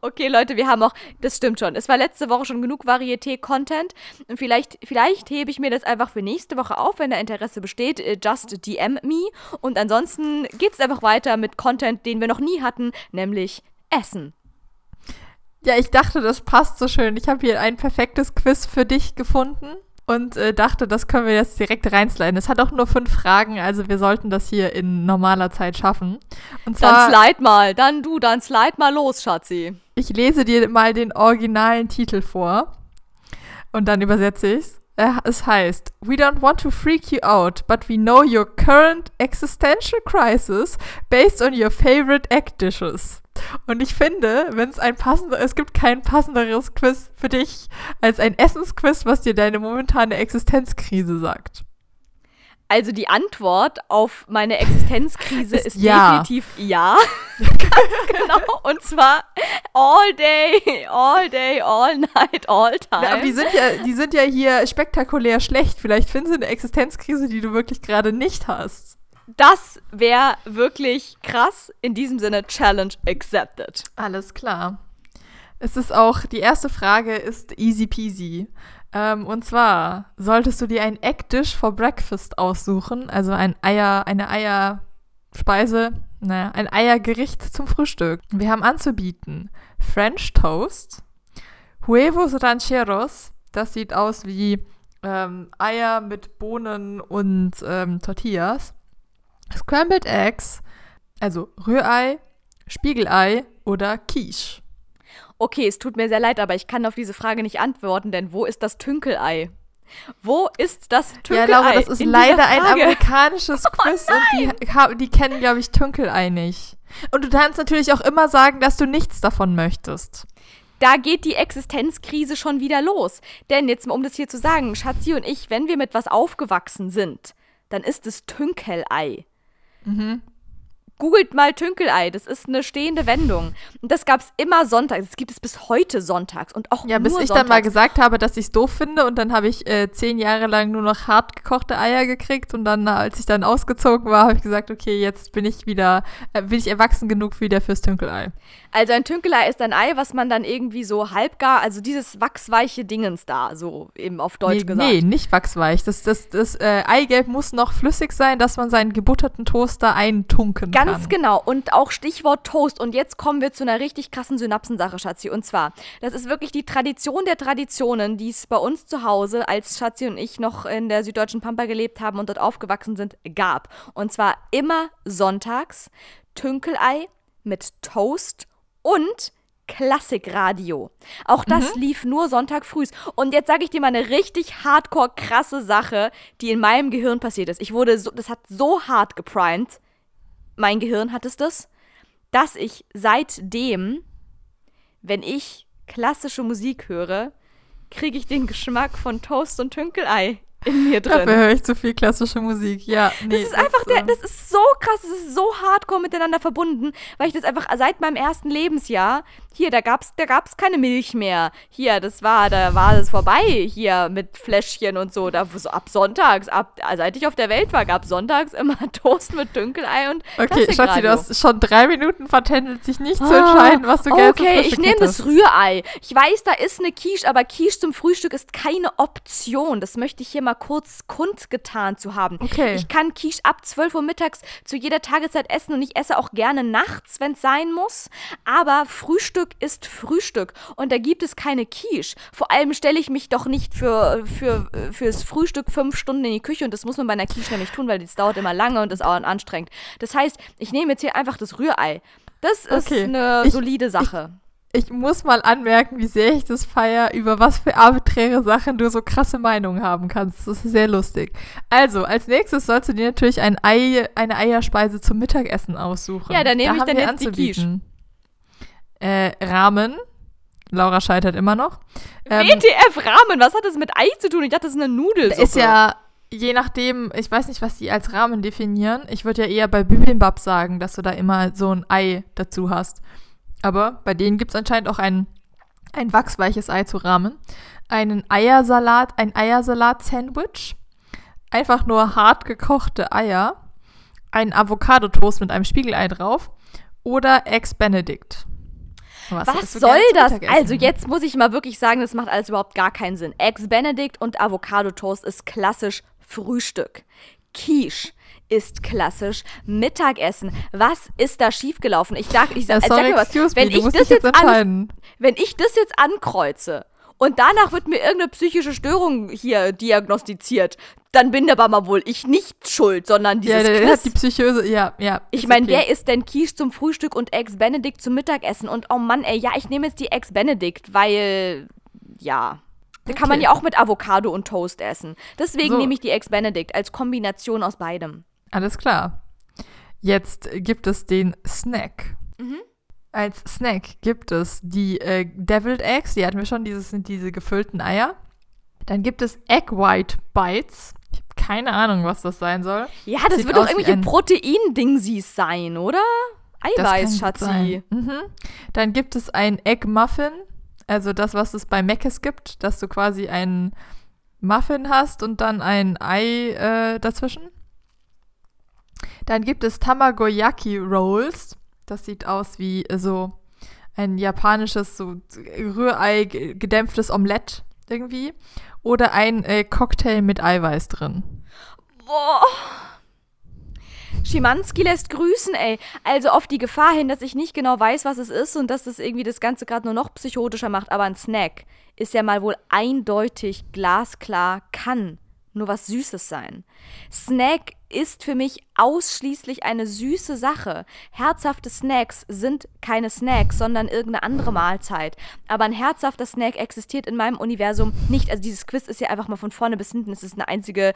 Okay, Leute, wir haben auch, das stimmt schon. Es war letzte Woche schon genug Varieté-Content. Und vielleicht, vielleicht hebe ich mir das einfach für nächste Woche auf, wenn da Interesse besteht. Äh, just DM me. Und ansonsten geht es einfach weiter mit Content, den wir noch nie hatten, nämlich Essen. Ja, ich dachte, das passt so schön. Ich habe hier ein perfektes Quiz für dich gefunden und äh, dachte, das können wir jetzt direkt reinsliden. Es hat auch nur fünf Fragen, also wir sollten das hier in normaler Zeit schaffen. Und zwar, dann slide mal, dann du, dann slide mal los, Schatzi. Ich lese dir mal den originalen Titel vor und dann übersetze ich's. Äh, es heißt, We don't want to freak you out, but we know your current existential crisis based on your favorite egg dishes. Und ich finde, wenn es ein passender, es gibt kein passenderes Quiz für dich als ein Essensquiz, was dir deine momentane Existenzkrise sagt. Also die Antwort auf meine Existenzkrise ist, Ist ja. definitiv ja. Ganz genau. Und zwar all day, all day, all night, all time. Ja, aber die sind ja, die sind ja hier spektakulär schlecht. Vielleicht findest du eine Existenzkrise, die du wirklich gerade nicht hast. das wäre wirklich krass. In diesem Sinne, Challenge accepted. Alles klar. Es ist auch, die erste Frage ist easy peasy. Ähm, und zwar, solltest du dir ein Eckdish for Breakfast aussuchen, also ein Eier, eine Eierspeise, naja, ein Eiergericht zum Frühstück. Wir haben anzubieten French Toast, Huevos Rancheros, das sieht aus wie ähm, Eier mit Bohnen und ähm, Tortillas, Scrambled Eggs, also Rührei, Spiegelei oder Quiche. Okay, es tut mir sehr leid, aber ich kann auf diese Frage nicht antworten, denn wo ist das Tünkelei? Wo ist das Ja, Tünkelei? Laura, das ist leider ein Frage? Oh amerikanisches Quiz und die, die kennen, glaube ich, Tünkelei nicht. Und du kannst natürlich auch immer sagen, dass du nichts davon möchtest. Da geht die Existenzkrise schon wieder los. Denn jetzt, mal, um das hier zu sagen, Schatzi und ich, wenn wir mit was aufgewachsen sind, dann ist es Tünkelei. Mhm. Googelt mal Tünkelei, das ist eine stehende Wendung. Und das gab es immer sonntags. Das gibt es bis heute sonntags und auch Ja, bis ich sonntags. dann mal gesagt habe, dass ich es doof finde und dann habe ich äh, zehn Jahre lang nur noch hart gekochte Eier gekriegt und dann, als ich dann ausgezogen war, habe ich gesagt, okay, jetzt bin ich wieder, äh, bin ich erwachsen genug wieder fürs Tünkelei. Also ein Tünkelei ist ein Ei, was man dann irgendwie so halbgar, also dieses wachsweiche Dingens da, so eben auf Deutsch nee, gesagt. nee, nicht wachsweich. Das, das, das äh, Eigelb muss noch flüssig sein, dass man seinen gebutterten Toaster eintunken kann. Ganz genau. Und auch Stichwort Toast. Und jetzt kommen wir zu einer richtig krassen Synapsensache, Schatzi. Und zwar, das ist wirklich die Tradition der Traditionen, die es bei uns zu Hause, als Schatzi und ich noch in der süddeutschen Pampa gelebt haben und dort aufgewachsen sind, gab. Und zwar immer sonntags Tünkelei mit Toast und Klassikradio. Auch das lief nur Sonntag früh. Und jetzt sage ich dir mal eine richtig hardcore krasse Sache, die in meinem Gehirn passiert ist. Ich wurde so, das hat so hart geprimed, mein Gehirn hat es das, dass ich seitdem, wenn ich klassische Musik höre, kriege ich den Geschmack von Toast und Tünkelei in mir Dafür drin. höre ich zu viel klassische Musik. Ja, nee. Das ist einfach der, das ist so krass, das ist so hardcore miteinander verbunden, weil ich das einfach seit meinem ersten Lebensjahr, hier, da gab's, da gab's keine Milch mehr. Hier, das war, da war es vorbei, hier mit Fläschchen und so. Da so ab sonntags, ab, seit ich auf der Welt war, gab sonntags immer Toast mit Dünkelei und Okay, Schatzi, du hast schon drei Minuten vertändelt, sich nicht zu Ah, entscheiden, was du gerne Okay, ich nehme das. Rührei. Ich weiß, da ist eine Quiche, aber Quiche zum Frühstück ist keine Option. Das möchte ich hier mal kurz kundgetan zu haben. Okay. Ich kann Quiche ab 12 Uhr mittags zu jeder Tageszeit essen und ich esse auch gerne nachts, wenn es sein muss. Aber Frühstück ist Frühstück und da gibt es keine Quiche. Vor allem stelle ich mich doch nicht für, für, fürs Frühstück fünf Stunden in die Küche und das muss man bei einer Quiche nämlich tun, weil das dauert immer lange und ist auch anstrengend. Das heißt, ich nehme jetzt hier einfach das Rührei. Das ist Okay. eine Ich- solide Sache. Ich muss mal anmerken, wie sehr ich das feier, über was für arbiträre Sachen du so krasse Meinungen haben kannst. Das ist sehr lustig. Also, als nächstes sollst du dir natürlich ein Ei, eine Eierspeise zum Mittagessen aussuchen. Ja, dann nehme Da ich dann jetzt die anzubieten. Äh, Ramen. Laura scheitert immer noch. Ähm, WTF Ramen, was hat das mit Ei zu tun? Ich dachte, das ist eine Nudelsuppe. Ist ja, je nachdem, ich weiß nicht, was die als Rahmen definieren. Ich würde ja eher bei Bibimbap sagen, dass du da immer so ein Ei dazu hast. Aber bei denen gibt es anscheinend auch ein, ein wachsweiches Ei zu Rahmen. Einen Eiersalat, ein Eiersalat-Sandwich. Einfach nur hart gekochte Eier. Ein Avocado-Toast mit einem Spiegelei drauf. Oder Eggs Benedict. Was du soll das? Also jetzt muss ich mal wirklich sagen, das macht alles überhaupt gar keinen Sinn. Eggs Benedict und Avocado Toast ist klassisch Frühstück. Quiche ist klassisch Mittagessen. Was ist da schiefgelaufen? Ich sag, ich Ja, sag, sorry, sag mir was. Wenn me, ich das jetzt an, wenn ich das jetzt ankreuze und danach wird mir irgendeine psychische Störung hier diagnostiziert, dann bin aber mal wohl ich nicht schuld, sondern dieses Ja, Quiz. hat die Psychose, ja, ja. Ich ist meine, okay. wer isst denn Quiche zum Frühstück und Eggs Benedict zum Mittagessen? Und oh Mann, ey, ja, ich nehme jetzt die Eggs Benedict, weil, ja, da kann man Okay. ja auch mit Avocado und Toast essen. Deswegen So. nehme ich die Eggs Benedict als Kombination aus beidem. Alles klar. Jetzt gibt es den Snack. Mhm. Als Snack gibt es die äh, Deviled Eggs, die hatten wir schon, dieses sind diese gefüllten Eier. Dann gibt es Egg White Bites. Ich habe keine Ahnung, was das sein soll. Ja, das Sieht wird doch irgendwelche ein- Protein-Dingsies sein, oder? Das Eiweiß, Schatzi. Mhm. Dann gibt es ein Egg Muffin, also das, was es bei Mc's gibt, dass du quasi einen Muffin hast und dann ein Ei äh, dazwischen. Dann gibt es Tamagoyaki Rolls. Das sieht aus wie äh, so ein japanisches so Rührei ge- gedämpftes Omelett irgendwie. Oder ein äh, Cocktail mit Eiweiß drin. Boah. Schimanski lässt grüßen, ey. Also auf die Gefahr hin, dass ich nicht genau weiß, was es ist und dass das irgendwie das Ganze gerade nur noch psychotischer macht. Aber ein Snack ist ja mal wohl eindeutig glasklar, kann nur was Süßes sein. Snack ist für mich ausschließlich eine süße Sache. Herzhafte Snacks sind keine Snacks, sondern irgendeine andere Mahlzeit. Aber ein herzhafter Snack existiert in meinem Universum nicht. Also dieses Quiz ist ja einfach mal von vorne bis hinten. Es ist eine einzige.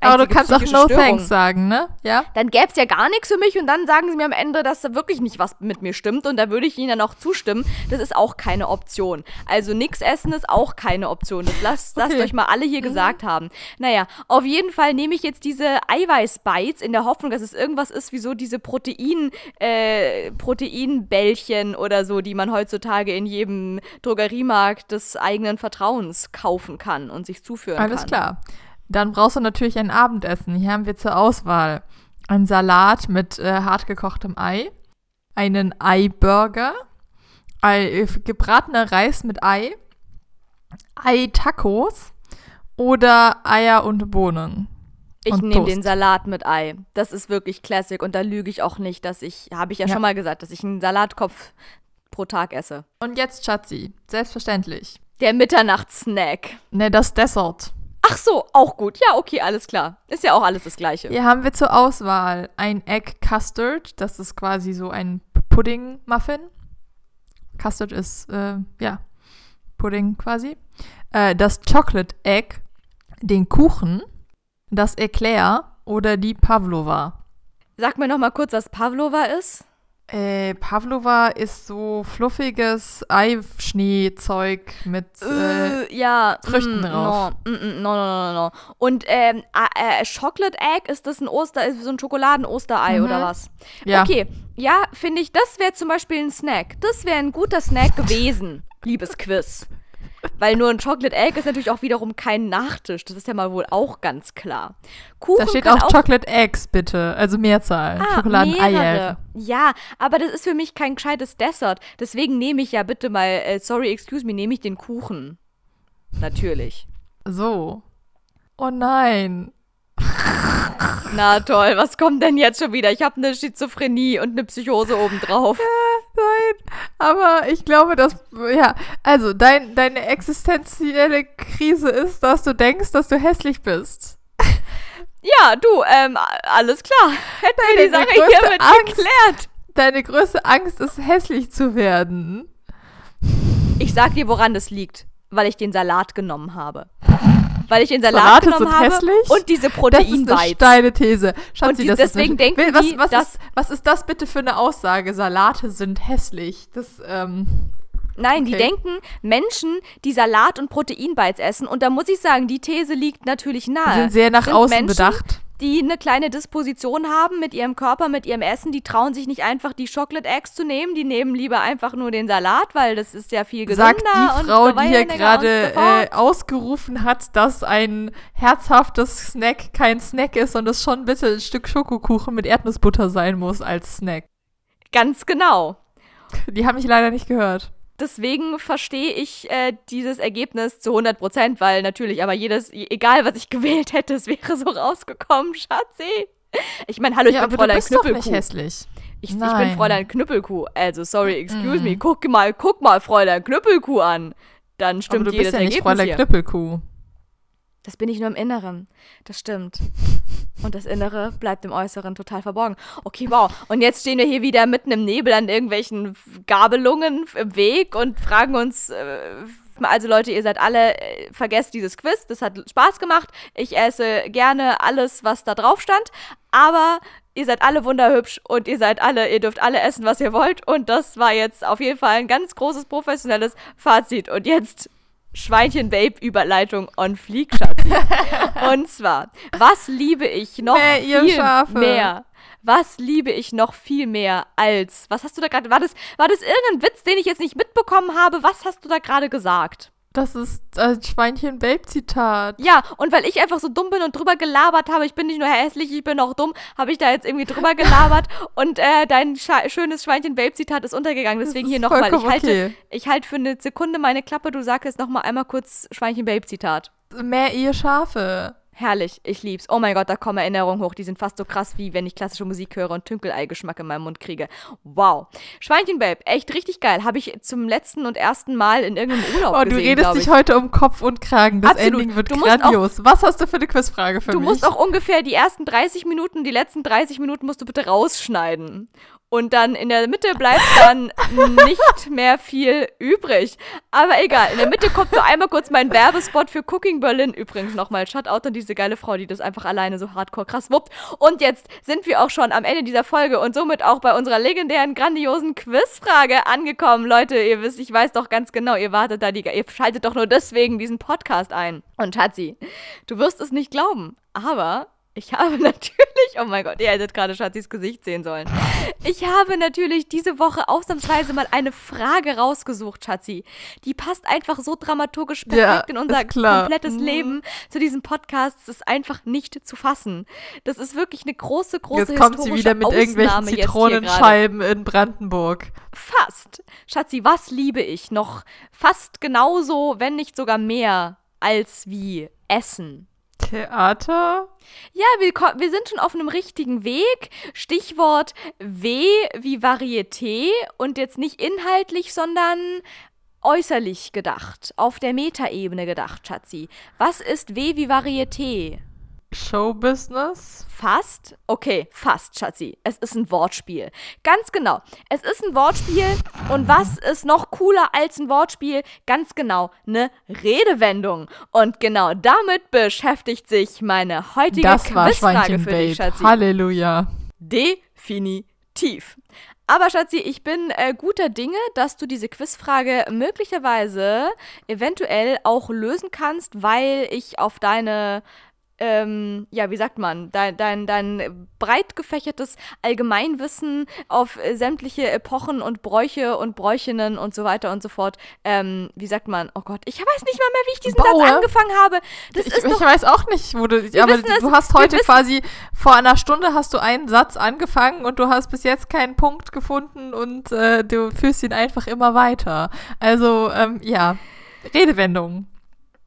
Aber du einzige kannst auch No Störung Thanks sagen, ne? Ja? dann gäbe es ja gar nichts für mich und dann sagen sie mir am Ende, dass da wirklich nicht was mit mir stimmt und da würde ich ihnen dann auch zustimmen. Das ist auch keine Option. Also nichts essen ist auch keine Option. Das lasst, lasst Okay. euch mal alle hier gesagt haben. Naja, auf jeden Fall nehme ich jetzt diese Eiweißbites in der Hoffnung, dass es irgendwas ist wie so diese Protein, äh, Proteinbällchen oder so, die man heutzutage in jedem Drogeriemarkt des eigenen Vertrauens kaufen kann und sich zuführen Alles kann. klar. Dann brauchst du natürlich ein Abendessen. Hier haben wir zur Auswahl einen Salat mit äh, hartgekochtem Ei, einen Eiburger, Ei, äh, gebratener Reis mit Ei, Ei-Tacos oder Eier und Bohnen. Ich nehme den Salat mit Ei. Das ist wirklich Classic und da lüge ich auch nicht, dass ich, habe ich ja, Ja. schon mal gesagt, dass ich einen Salatkopf pro Tag esse. Und jetzt Schatzi, selbstverständlich. Der Mitternachtssnack. Ne, das Dessert. Ach so, auch gut. Ja, okay, alles klar. Ist ja auch alles das Gleiche. Hier haben wir zur Auswahl ein Egg Custard. Das ist quasi so ein Pudding-Muffin. Custard ist, äh, ja, Pudding quasi. Äh, das Chocolate Egg, den Kuchen, das Eclair oder die Pavlova. Sag mir noch mal kurz, was Pavlova ist. Äh, Pavlova ist so fluffiges Eischneezeug mit, äh, Äh, ja. Früchten mm, drauf. No, mm, mm, no, no, no, no. Und ähm, äh, äh, Chocolate Egg, ist das ein Oster, ist so ein Schokoladen-Osterei Mhm. oder was? ja. Okay, ja, finde ich, das wäre zum Beispiel ein Snack. Das wäre ein guter Snack gewesen, liebes Quiz. Weil nur ein Chocolate Egg ist natürlich auch wiederum kein Nachtisch. Das ist ja mal wohl auch ganz klar. Kuchen Da steht kann auch Chocolate Eggs, bitte. Also Mehrzahl. Ah, Schokoladeneier. Ja, aber das ist für mich kein gescheites Dessert. Deswegen nehme ich ja bitte mal, äh, sorry, excuse me, nehme ich den Kuchen. Natürlich. So. Oh nein. Na toll, was kommt denn jetzt schon wieder? Ich habe eine Schizophrenie und eine Psychose obendrauf. Nein, aber ich glaube, dass, ja, also dein, deine existenzielle Krise ist, dass du denkst, dass du hässlich bist. Ja, du, ähm, alles klar. Hätten wir die Deine Sache hiermit Angst. geklärt. Deine größte Angst ist, hässlich zu werden. Ich sag dir, woran das liegt. Weil ich den Salat genommen habe. Weil ich den Salat Salate genommen sind habe hässlich? und diese Das ist eine Proteinbites. steile These. Schatzi, Und die- das deswegen ist eine, denken was, die, was, dass- ist, was ist das bitte für eine Aussage? Salate sind hässlich. Das, ähm, Nein, die Okay. denken, Menschen, die Salat und Proteinbites essen, und da muss ich sagen, die These liegt natürlich nahe. sind sehr nach sind außen Menschen, bedacht. Die eine kleine Disposition haben mit ihrem Körper, mit ihrem Essen, die trauen sich nicht einfach die Chocolate Eggs zu nehmen, die nehmen lieber einfach nur den Salat, weil das ist ja viel gesünder. Sagt die Frau, so die hier gerade äh, ausgerufen hat, dass ein herzhaftes Snack kein Snack ist und es schon bitte ein Stück Schokokuchen mit Erdnussbutter sein muss als Snack. Ganz genau. Die haben mich leider nicht gehört. Deswegen verstehe ich äh, dieses Ergebnis zu 100 Prozent, weil natürlich aber jedes, egal was ich gewählt hätte, es wäre so rausgekommen, Schatzi. Ich meine, hallo, ich ja, bin aber du Fräulein bist doch Knüppelkuh. nicht hässlich. Ich, ich bin. Fräulein Knüppelkuh. Also, sorry, excuse Mm. me. Guck mal, guck mal Fräulein Knüppelkuh an. Dann stimmt aber du jedes bist ja nicht Ergebnis Fräulein hier. Knüppelkuh. Das bin ich nur im Inneren. Das stimmt. Und das Innere bleibt im Äußeren total verborgen. Okay, wow. Und jetzt stehen wir hier wieder mitten im Nebel an irgendwelchen Gabelungen im Weg und fragen uns, äh, also Leute, ihr seid alle, äh, vergesst dieses Quiz, das hat Spaß gemacht. Ich esse gerne alles, was da drauf stand. Aber ihr seid alle wunderhübsch und ihr seid alle, ihr dürft alle essen, was ihr wollt. Und das war jetzt auf jeden Fall ein ganz großes professionelles Fazit. Und jetzt Schweinchen-Babe-Überleitung on fleek, Schatzi. Und zwar, was liebe ich noch Mehr, viel Schafe. mehr? Was liebe ich noch viel mehr als, was hast du da gerade, war das, war das irgendein Witz, den ich jetzt nicht mitbekommen habe? Was hast du da gerade gesagt? Das ist ein Schweinchen-Babe-Zitat. Ja, und weil ich einfach so dumm bin und drüber gelabert habe, ich bin nicht nur hässlich, ich bin auch dumm, habe ich da jetzt irgendwie drüber gelabert und äh, dein Scha schönes Schweinchen-Babe-Zitat ist untergegangen. Deswegen ist hier nochmal. Ich halte, okay. ich halte für eine Sekunde meine Klappe, du sagst jetzt nochmal einmal kurz Schweinchen-Babe-Zitat. Mehr ihr Schafe. Herrlich, ich lieb's. Oh mein Gott, da kommen Erinnerungen hoch. Die sind fast so krass, wie wenn ich klassische Musik höre und Tünkeleigeschmack in meinem Mund kriege. Wow. Schweinchenbabe, echt richtig geil. Habe ich zum letzten und ersten Mal in irgendeinem Urlaub Oh, gesehen, du redest dich heute um Kopf und Kragen. Das Absolut. Ending wird Du grandios. Was hast du für eine Quizfrage für Du mich? musst auch ungefähr die ersten 30 Minuten, die letzten 30 Minuten musst du bitte rausschneiden. Und dann in der Mitte bleibt dann nicht mehr viel übrig. Aber egal, in der Mitte kommt nur einmal kurz mein Werbespot für Cooking Berlin. Übrigens nochmal Shoutout an diese geile Frau, die das einfach alleine so hardcore krass wuppt. Und jetzt sind wir auch schon am Ende dieser Folge und somit auch bei unserer legendären, grandiosen Quizfrage angekommen. Leute, ihr wisst, ich weiß doch ganz genau, ihr wartet da, die, ihr schaltet doch nur deswegen diesen Podcast ein. Und Schatzi, du wirst es nicht glauben, aber ich habe natürlich, oh mein Gott, ihr hättet gerade Schatzis Gesicht sehen sollen. Ich habe natürlich diese Woche ausnahmsweise mal eine Frage rausgesucht, Schatzi. Die passt einfach so dramaturgisch perfekt Ja, in unser komplettes Mhm. Leben zu diesem Podcast. Es ist einfach nicht zu fassen. Das ist wirklich eine große, große Jetzt kommt sie wieder mit irgendwelchen Ausnahme gerade. Zitronenscheiben in Brandenburg. Fast. Schatzi, was liebe ich noch fast genauso, wenn nicht sogar mehr, als wie Essen? Theater? Ja, wir, wir sind schon auf einem richtigen Weg. Stichwort W wie Varieté und jetzt nicht inhaltlich, sondern äußerlich gedacht, auf der Metaebene gedacht, Schatzi. Was ist W wie Varieté? Showbusiness? Fast? Okay, fast, Schatzi. Es ist ein Wortspiel. Ganz genau. Es ist ein Wortspiel. Und was ist noch cooler als ein Wortspiel? Ganz genau, eine Redewendung. Und genau damit beschäftigt sich meine heutige Das Quizfrage für dich. Schatzi. Halleluja. Definitiv. Aber Schatzi, ich bin äh, guter Dinge, dass du diese Quizfrage möglicherweise eventuell auch lösen kannst, weil ich auf deine, ähm, ja, wie sagt man, dein, dein, dein breit gefächertes Allgemeinwissen auf äh, sämtliche Epochen und Bräuche und Bräuchinnen und so weiter und so fort, ähm, wie sagt man, oh Gott, ich weiß nicht mal mehr, wie ich diesen Baue. Satz angefangen habe. Das ich, ist ich doch weiß auch nicht, wo du. aber wissen es, du hast heute quasi vor einer Stunde hast du einen Satz angefangen und du hast bis jetzt keinen Punkt gefunden und äh, du führst ihn einfach immer weiter. Also ähm, ja, Redewendung.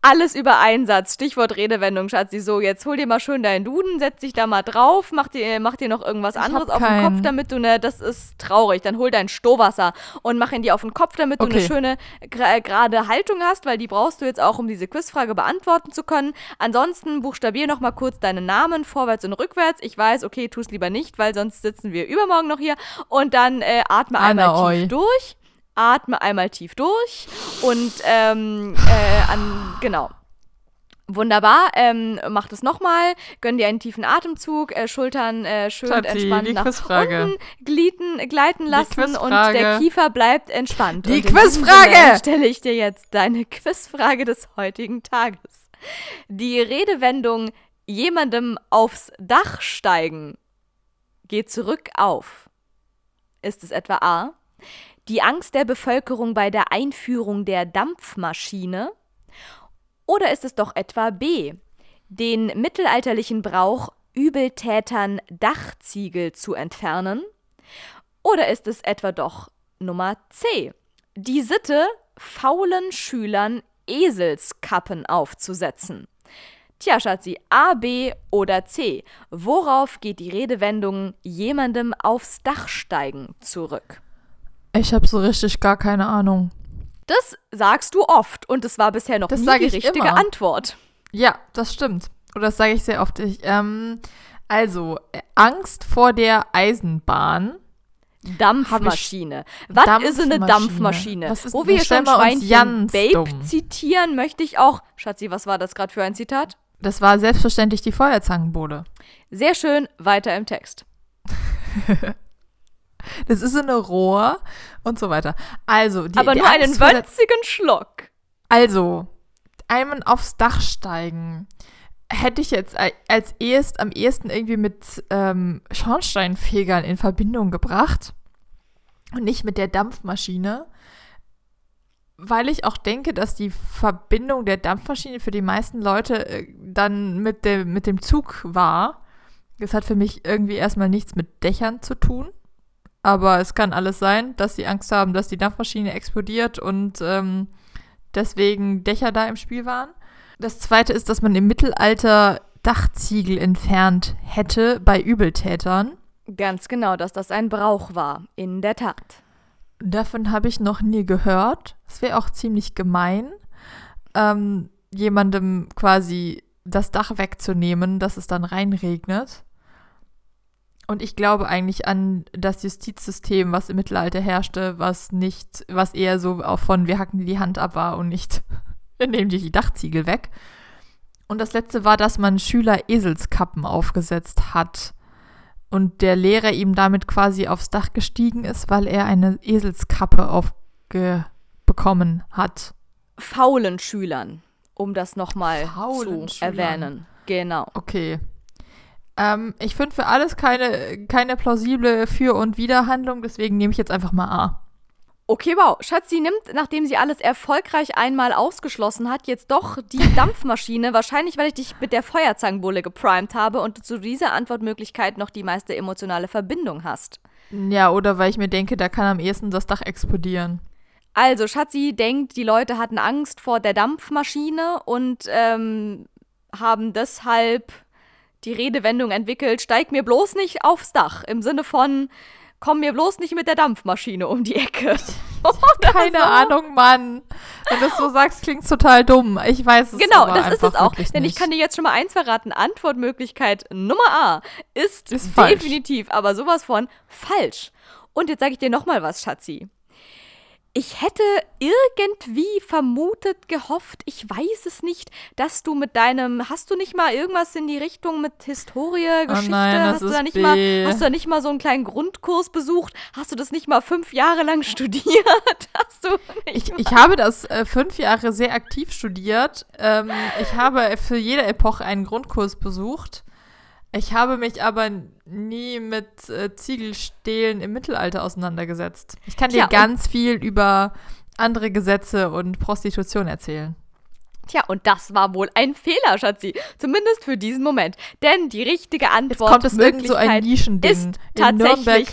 Alles über Einsatz. Stichwort Redewendung, Schatzi. So, jetzt hol dir mal schön deinen Duden, setz dich da mal drauf, mach dir, mach dir noch irgendwas hab anderes auf den. Kopf, damit du ne, das ist traurig. Dann hol dein Stohwasser und mach ihn dir auf den Kopf, damit du eine Okay. schöne, gra- gerade Haltung hast, weil die brauchst du jetzt auch, um diese Quizfrage beantworten zu können. Ansonsten buchstabier noch mal kurz deinen Namen vorwärts und rückwärts. Ich weiß, okay, tu es lieber nicht, weil sonst sitzen wir übermorgen noch hier. Und dann äh, atme einmal tief durch. Atme einmal tief durch und ähm, äh, an, genau. Wunderbar, ähm, mach das nochmal, gönn dir einen tiefen Atemzug, äh, Schultern äh, schön Schatzi, entspannt nach Quizfrage. unten gliten, gleiten lassen und der Kiefer bleibt entspannt. Die Quizfrage! Stelle ich dir jetzt deine Quizfrage des heutigen Tages. Die Redewendung jemandem aufs Dach steigen geht zurück auf. Ist es etwa A? Die Angst der Bevölkerung bei der Einführung der Dampfmaschine? Oder ist es doch etwa B, den mittelalterlichen Brauch, Übeltätern Dachziegel zu entfernen? Oder ist es etwa doch Nummer C, die Sitte, faulen Schülern Eselskappen aufzusetzen? Tja, Schatzi, A, B oder C. Worauf geht die Redewendung jemandem aufs Dach steigen zurück? Ich habe so richtig gar keine Ahnung. Das sagst du oft und es war bisher noch Das nie die ich richtige immer. Antwort. Ja, das stimmt. Oder das sage ich sehr oft. Ich, ähm, also, äh, Angst vor der Eisenbahn. Dampfmaschine. Was ist eine Dampfmaschine. Dampfmaschine? Ist- Wo wir das schon Schweinchen Babe dumm. zitieren, möchte ich auch. Schatzi, was war das gerade für ein Zitat? Das war selbstverständlich die Feuerzangenbowle. Sehr schön, weiter im Text. Das ist in ein Rohr und so weiter. Also, die, Aber die nur Angst einen winzigen Schluck. Also, Einmal aufs Dach steigen hätte ich jetzt als ehest, am ehesten irgendwie mit ähm, Schornsteinfegern in Verbindung gebracht und nicht mit der Dampfmaschine, weil ich auch denke, dass die Verbindung der Dampfmaschine für die meisten Leute äh, dann mit dem, mit dem Zug war. Das hat für mich irgendwie erstmal nichts mit Dächern zu tun. Aber es kann alles sein, dass sie Angst haben, dass die Dampfmaschine explodiert und ähm, deswegen Dächer da im Spiel waren. Das zweite ist, dass man im Mittelalter Dachziegel entfernt hätte bei Übeltätern. Ganz genau, dass das ein Brauch war, in der Tat. Davon habe ich noch nie gehört. Es wäre auch ziemlich gemein, ähm, jemandem quasi das Dach wegzunehmen, dass es dann reinregnet. Und ich glaube eigentlich an das Justizsystem, was im Mittelalter herrschte, was nicht, was eher so auch von wir hacken die Hand ab war und nicht wir nehmen dir die Dachziegel weg. Und das letzte war, dass man Schüler Eselskappen aufgesetzt hat und der Lehrer ihm damit quasi aufs Dach gestiegen ist, weil er eine Eselskappe aufbekommen hat. Faulen Schülern, um das nochmal zu Schülern. erwähnen. Genau. Okay. Ähm, ich finde für alles keine, keine plausible Für- und Widerhandlung, deswegen nehme ich jetzt einfach mal A. Okay, wow. Schatzi nimmt, nachdem sie alles erfolgreich einmal ausgeschlossen hat, jetzt doch die Dampfmaschine. Wahrscheinlich, weil ich dich mit der Feuerzangenbulle geprimed habe und du zu dieser Antwortmöglichkeit noch die meiste emotionale Verbindung hast. Ja, oder weil ich mir denke, da kann am ehesten das Dach explodieren. Also, Schatzi denkt, die Leute hatten Angst vor der Dampfmaschine und ähm, haben deshalb die Redewendung entwickelt, steig mir bloß nicht aufs Dach. Im Sinne von, komm mir bloß nicht mit der Dampfmaschine um die Ecke. Keine so. Ahnung, Mann. Wenn du es so sagst, klingt es total dumm. Ich weiß es Genau, das ist es auch. Denn ich kann dir jetzt schon mal eins verraten. Antwortmöglichkeit Nummer A ist, ist definitiv, aber sowas von falsch. Und jetzt sage ich dir noch mal was, Schatzi. Ich hätte irgendwie vermutet, gehofft, ich weiß es nicht, dass du mit deinem, hast du nicht mal irgendwas in die Richtung mit Historie, Geschichte, oh nein, hast du da nicht B. mal, hast du da nicht mal so einen kleinen Grundkurs besucht? Hast du das nicht mal fünf Jahre lang studiert? Hast du ich, ich habe das äh, fünf Jahre sehr aktiv studiert. Ähm, ich habe für jede Epoche einen Grundkurs besucht. Ich habe mich aber nie mit äh, Ziegelstählen im Mittelalter auseinandergesetzt. Ich kann dir ja, ganz viel über andere Gesetze und Prostitution erzählen. Tja, und das war wohl ein Fehler, Schatzi. Zumindest für diesen Moment. Denn die richtige Antwort Jetzt kommt es irgend so ein Nischending. ist tatsächlich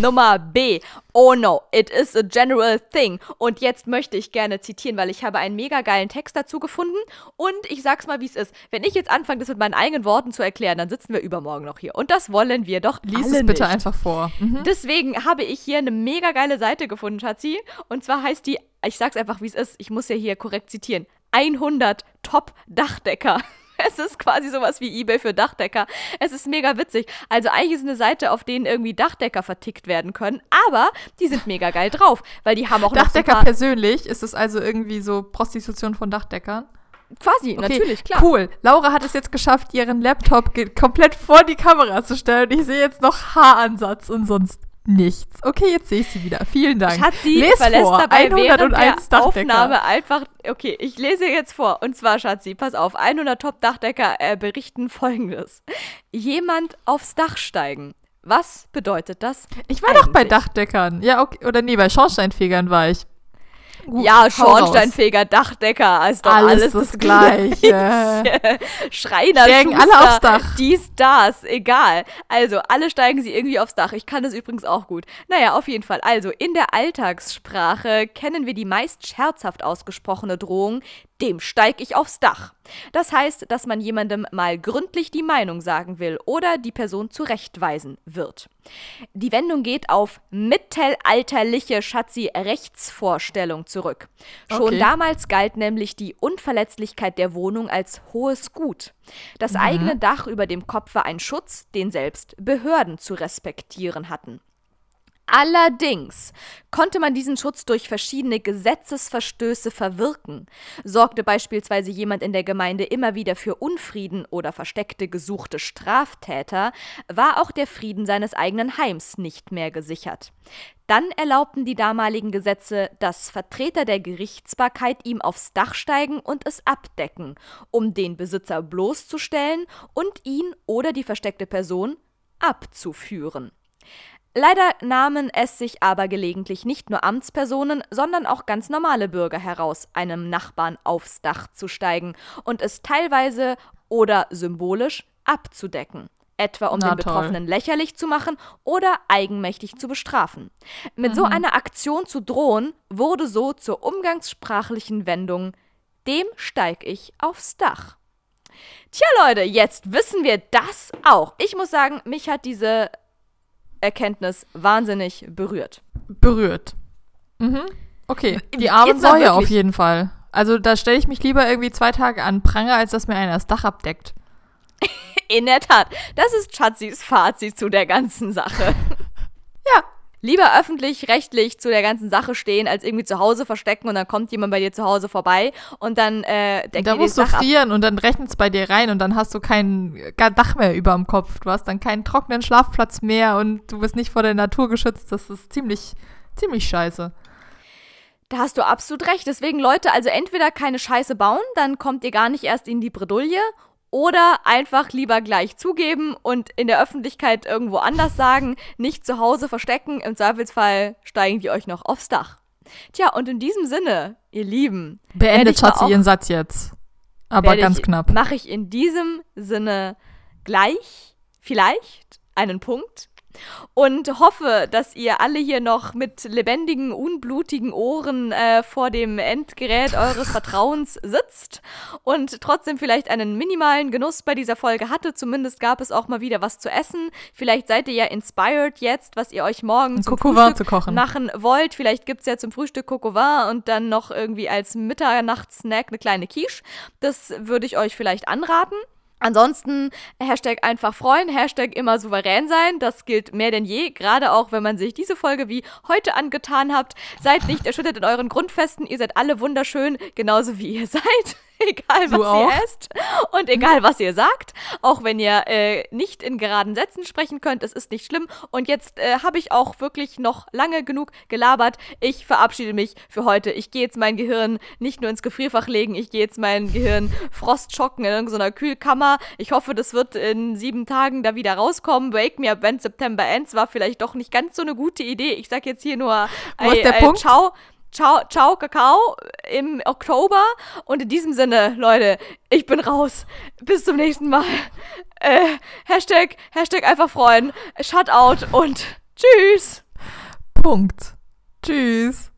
Nummer B. Oh no, it is a general thing. Und jetzt möchte ich gerne zitieren, weil ich habe einen mega geilen Text dazu gefunden. Und ich sag's mal, wie es ist. Wenn ich jetzt anfange, das mit meinen eigenen Worten zu erklären, dann sitzen wir übermorgen noch hier. Und das wollen wir doch Lies alle es bitte nicht. einfach vor. Mhm. Deswegen habe ich hier eine mega geile Seite gefunden, Schatzi. Und zwar heißt die, ich sag's einfach, wie es ist. Ich muss ja hier korrekt zitieren. 100 Top-Dachdecker. Es ist quasi sowas wie eBay für Dachdecker. Es ist mega witzig. Also eigentlich ist eine Seite, auf denen irgendwie Dachdecker vertickt werden können, aber die sind mega geil drauf, weil die haben auch Dachdecker noch so persönlich, ist es also irgendwie so Prostitution von Dachdeckern? Quasi, okay, natürlich, klar. Cool. Laura hat es jetzt geschafft, ihren Laptop komplett vor die Kamera zu stellen. Ich sehe jetzt noch Haaransatz und sonst nichts. Okay, jetzt sehe ich sie wieder. Vielen Dank. Schatzi Les verlässt vor. dabei 101 der Aufnahme einfach. Okay, ich lese jetzt vor. Und zwar, Schatzi, pass auf. 100 Top-Dachdecker äh, berichten folgendes. Jemand aufs Dach steigen. Was bedeutet das? Ich war eigentlich? doch bei Dachdeckern. Ja, okay. Oder nee, bei Schornsteinfegern war ich. Gut, ja, Schornsteinfeger, Dachdecker, ist doch alles, alles das, das Gleiche. Schreiner, steigen Schuster, alle aufs Dach. Dies, das, egal. Also, alle steigen sie irgendwie aufs Dach. Ich kann das übrigens auch gut. Naja, auf jeden Fall. Also, in der Alltagssprache kennen wir die meist scherzhaft ausgesprochene Drohung, dem steig ich aufs Dach. Das heißt, dass man jemandem mal gründlich die Meinung sagen will oder die Person zurechtweisen wird. Die Wendung geht auf mittelalterliche Schatzi Rechtsvorstellung zurück. Schon okay. damals galt nämlich die Unverletzlichkeit der Wohnung als hohes Gut. Das mhm. eigene Dach über dem Kopf war ein Schutz, den selbst Behörden zu respektieren hatten. Allerdings konnte man diesen Schutz durch verschiedene Gesetzesverstöße verwirken. Sorgte beispielsweise jemand in der Gemeinde immer wieder für Unfrieden oder versteckte gesuchte Straftäter, war auch der Frieden seines eigenen Heims nicht mehr gesichert. Dann erlaubten die damaligen Gesetze, dass Vertreter der Gerichtsbarkeit ihm aufs Dach steigen und es abdecken, um den Besitzer bloßzustellen und ihn oder die versteckte Person abzuführen. Leider nahmen es sich aber gelegentlich nicht nur Amtspersonen, sondern auch ganz normale Bürger heraus, einem Nachbarn aufs Dach zu steigen und es teilweise oder symbolisch abzudecken. Etwa um Na, den Betroffenen lächerlich zu machen oder eigenmächtig zu bestrafen. Mit so einer Aktion zu drohen, wurde so zur umgangssprachlichen Wendung: Dem steig ich aufs Dach. Tja, Leute, jetzt wissen wir das auch. Ich muss sagen, mich hat diese Erkenntnis wahnsinnig berührt. Berührt. Mhm. Okay, die armen Säue auf jeden Fall. Also da stelle ich mich lieber irgendwie zwei Tage an Pranger, als dass mir einer das Dach abdeckt. In der Tat, das ist Schatzis Fazit zu der ganzen Sache. Ja. Lieber öffentlich-rechtlich zu der ganzen Sache stehen, als irgendwie zu Hause verstecken und dann kommt jemand bei dir zu Hause vorbei und dann äh, deckt Da musst du Dach ab. frieren und dann rechnet es bei dir rein und dann hast du kein Dach mehr über dem Kopf. Du hast dann keinen trockenen Schlafplatz mehr und du bist nicht vor der Natur geschützt. Das ist ziemlich, ziemlich scheiße. Da hast du absolut recht. Deswegen, Leute, also entweder keine Scheiße bauen, dann kommt ihr gar nicht erst in die Bredouille. Oder einfach lieber gleich zugeben und in der Öffentlichkeit irgendwo anders sagen, nicht zu Hause verstecken. Im Zweifelsfall steigen die euch noch aufs Dach. Tja, und in diesem Sinne, ihr Lieben, Beendet Schatzi ihren Satz jetzt. Aber ganz ich, knapp. Mache ich in diesem Sinne gleich, vielleicht, einen Punkt. Und hoffe, dass ihr alle hier noch mit lebendigen, unblutigen Ohren äh, vor dem Endgerät eures Vertrauens sitzt und trotzdem vielleicht einen minimalen Genuss bei dieser Folge hatte. Zumindest gab es auch mal wieder was zu essen. Vielleicht seid ihr ja inspired jetzt, was ihr euch morgen zum vin Frühstück zu kochen. machen wollt. Vielleicht gibt es ja zum Frühstück vin und dann noch irgendwie als Mitternachtssnack eine kleine Quiche. Das würde ich euch vielleicht anraten. Ansonsten Hashtag einfach freuen, Hashtag immer souverän sein. Das gilt mehr denn je, gerade auch wenn man sich diese Folge wie heute angetan habt. Seid nicht erschüttert in euren Grundfesten. Ihr seid alle wunderschön, genauso wie ihr seid. egal was ihr esst und egal was ihr sagt. Auch wenn ihr äh, nicht in geraden Sätzen sprechen könnt, es ist nicht schlimm. Und jetzt äh, habe ich auch wirklich noch lange genug gelabert. Ich verabschiede mich für heute. Ich gehe jetzt mein Gehirn nicht nur ins Gefrierfach legen, ich gehe jetzt mein Gehirn frostschocken in irgendeiner Kühlkammer. Ich hoffe, das wird in sieben Tagen da wieder rauskommen. Wake me up when September ends war vielleicht doch nicht ganz so eine gute Idee. Ich sag jetzt hier nur Wo ist der Punkt? ciao. Ciao, ciao, Kakao im Oktober. Und in diesem Sinne, Leute, ich bin raus. Bis zum nächsten Mal. Äh, Hashtag, Hashtag einfach freuen. Shutout und tschüss. Punkt. Tschüss.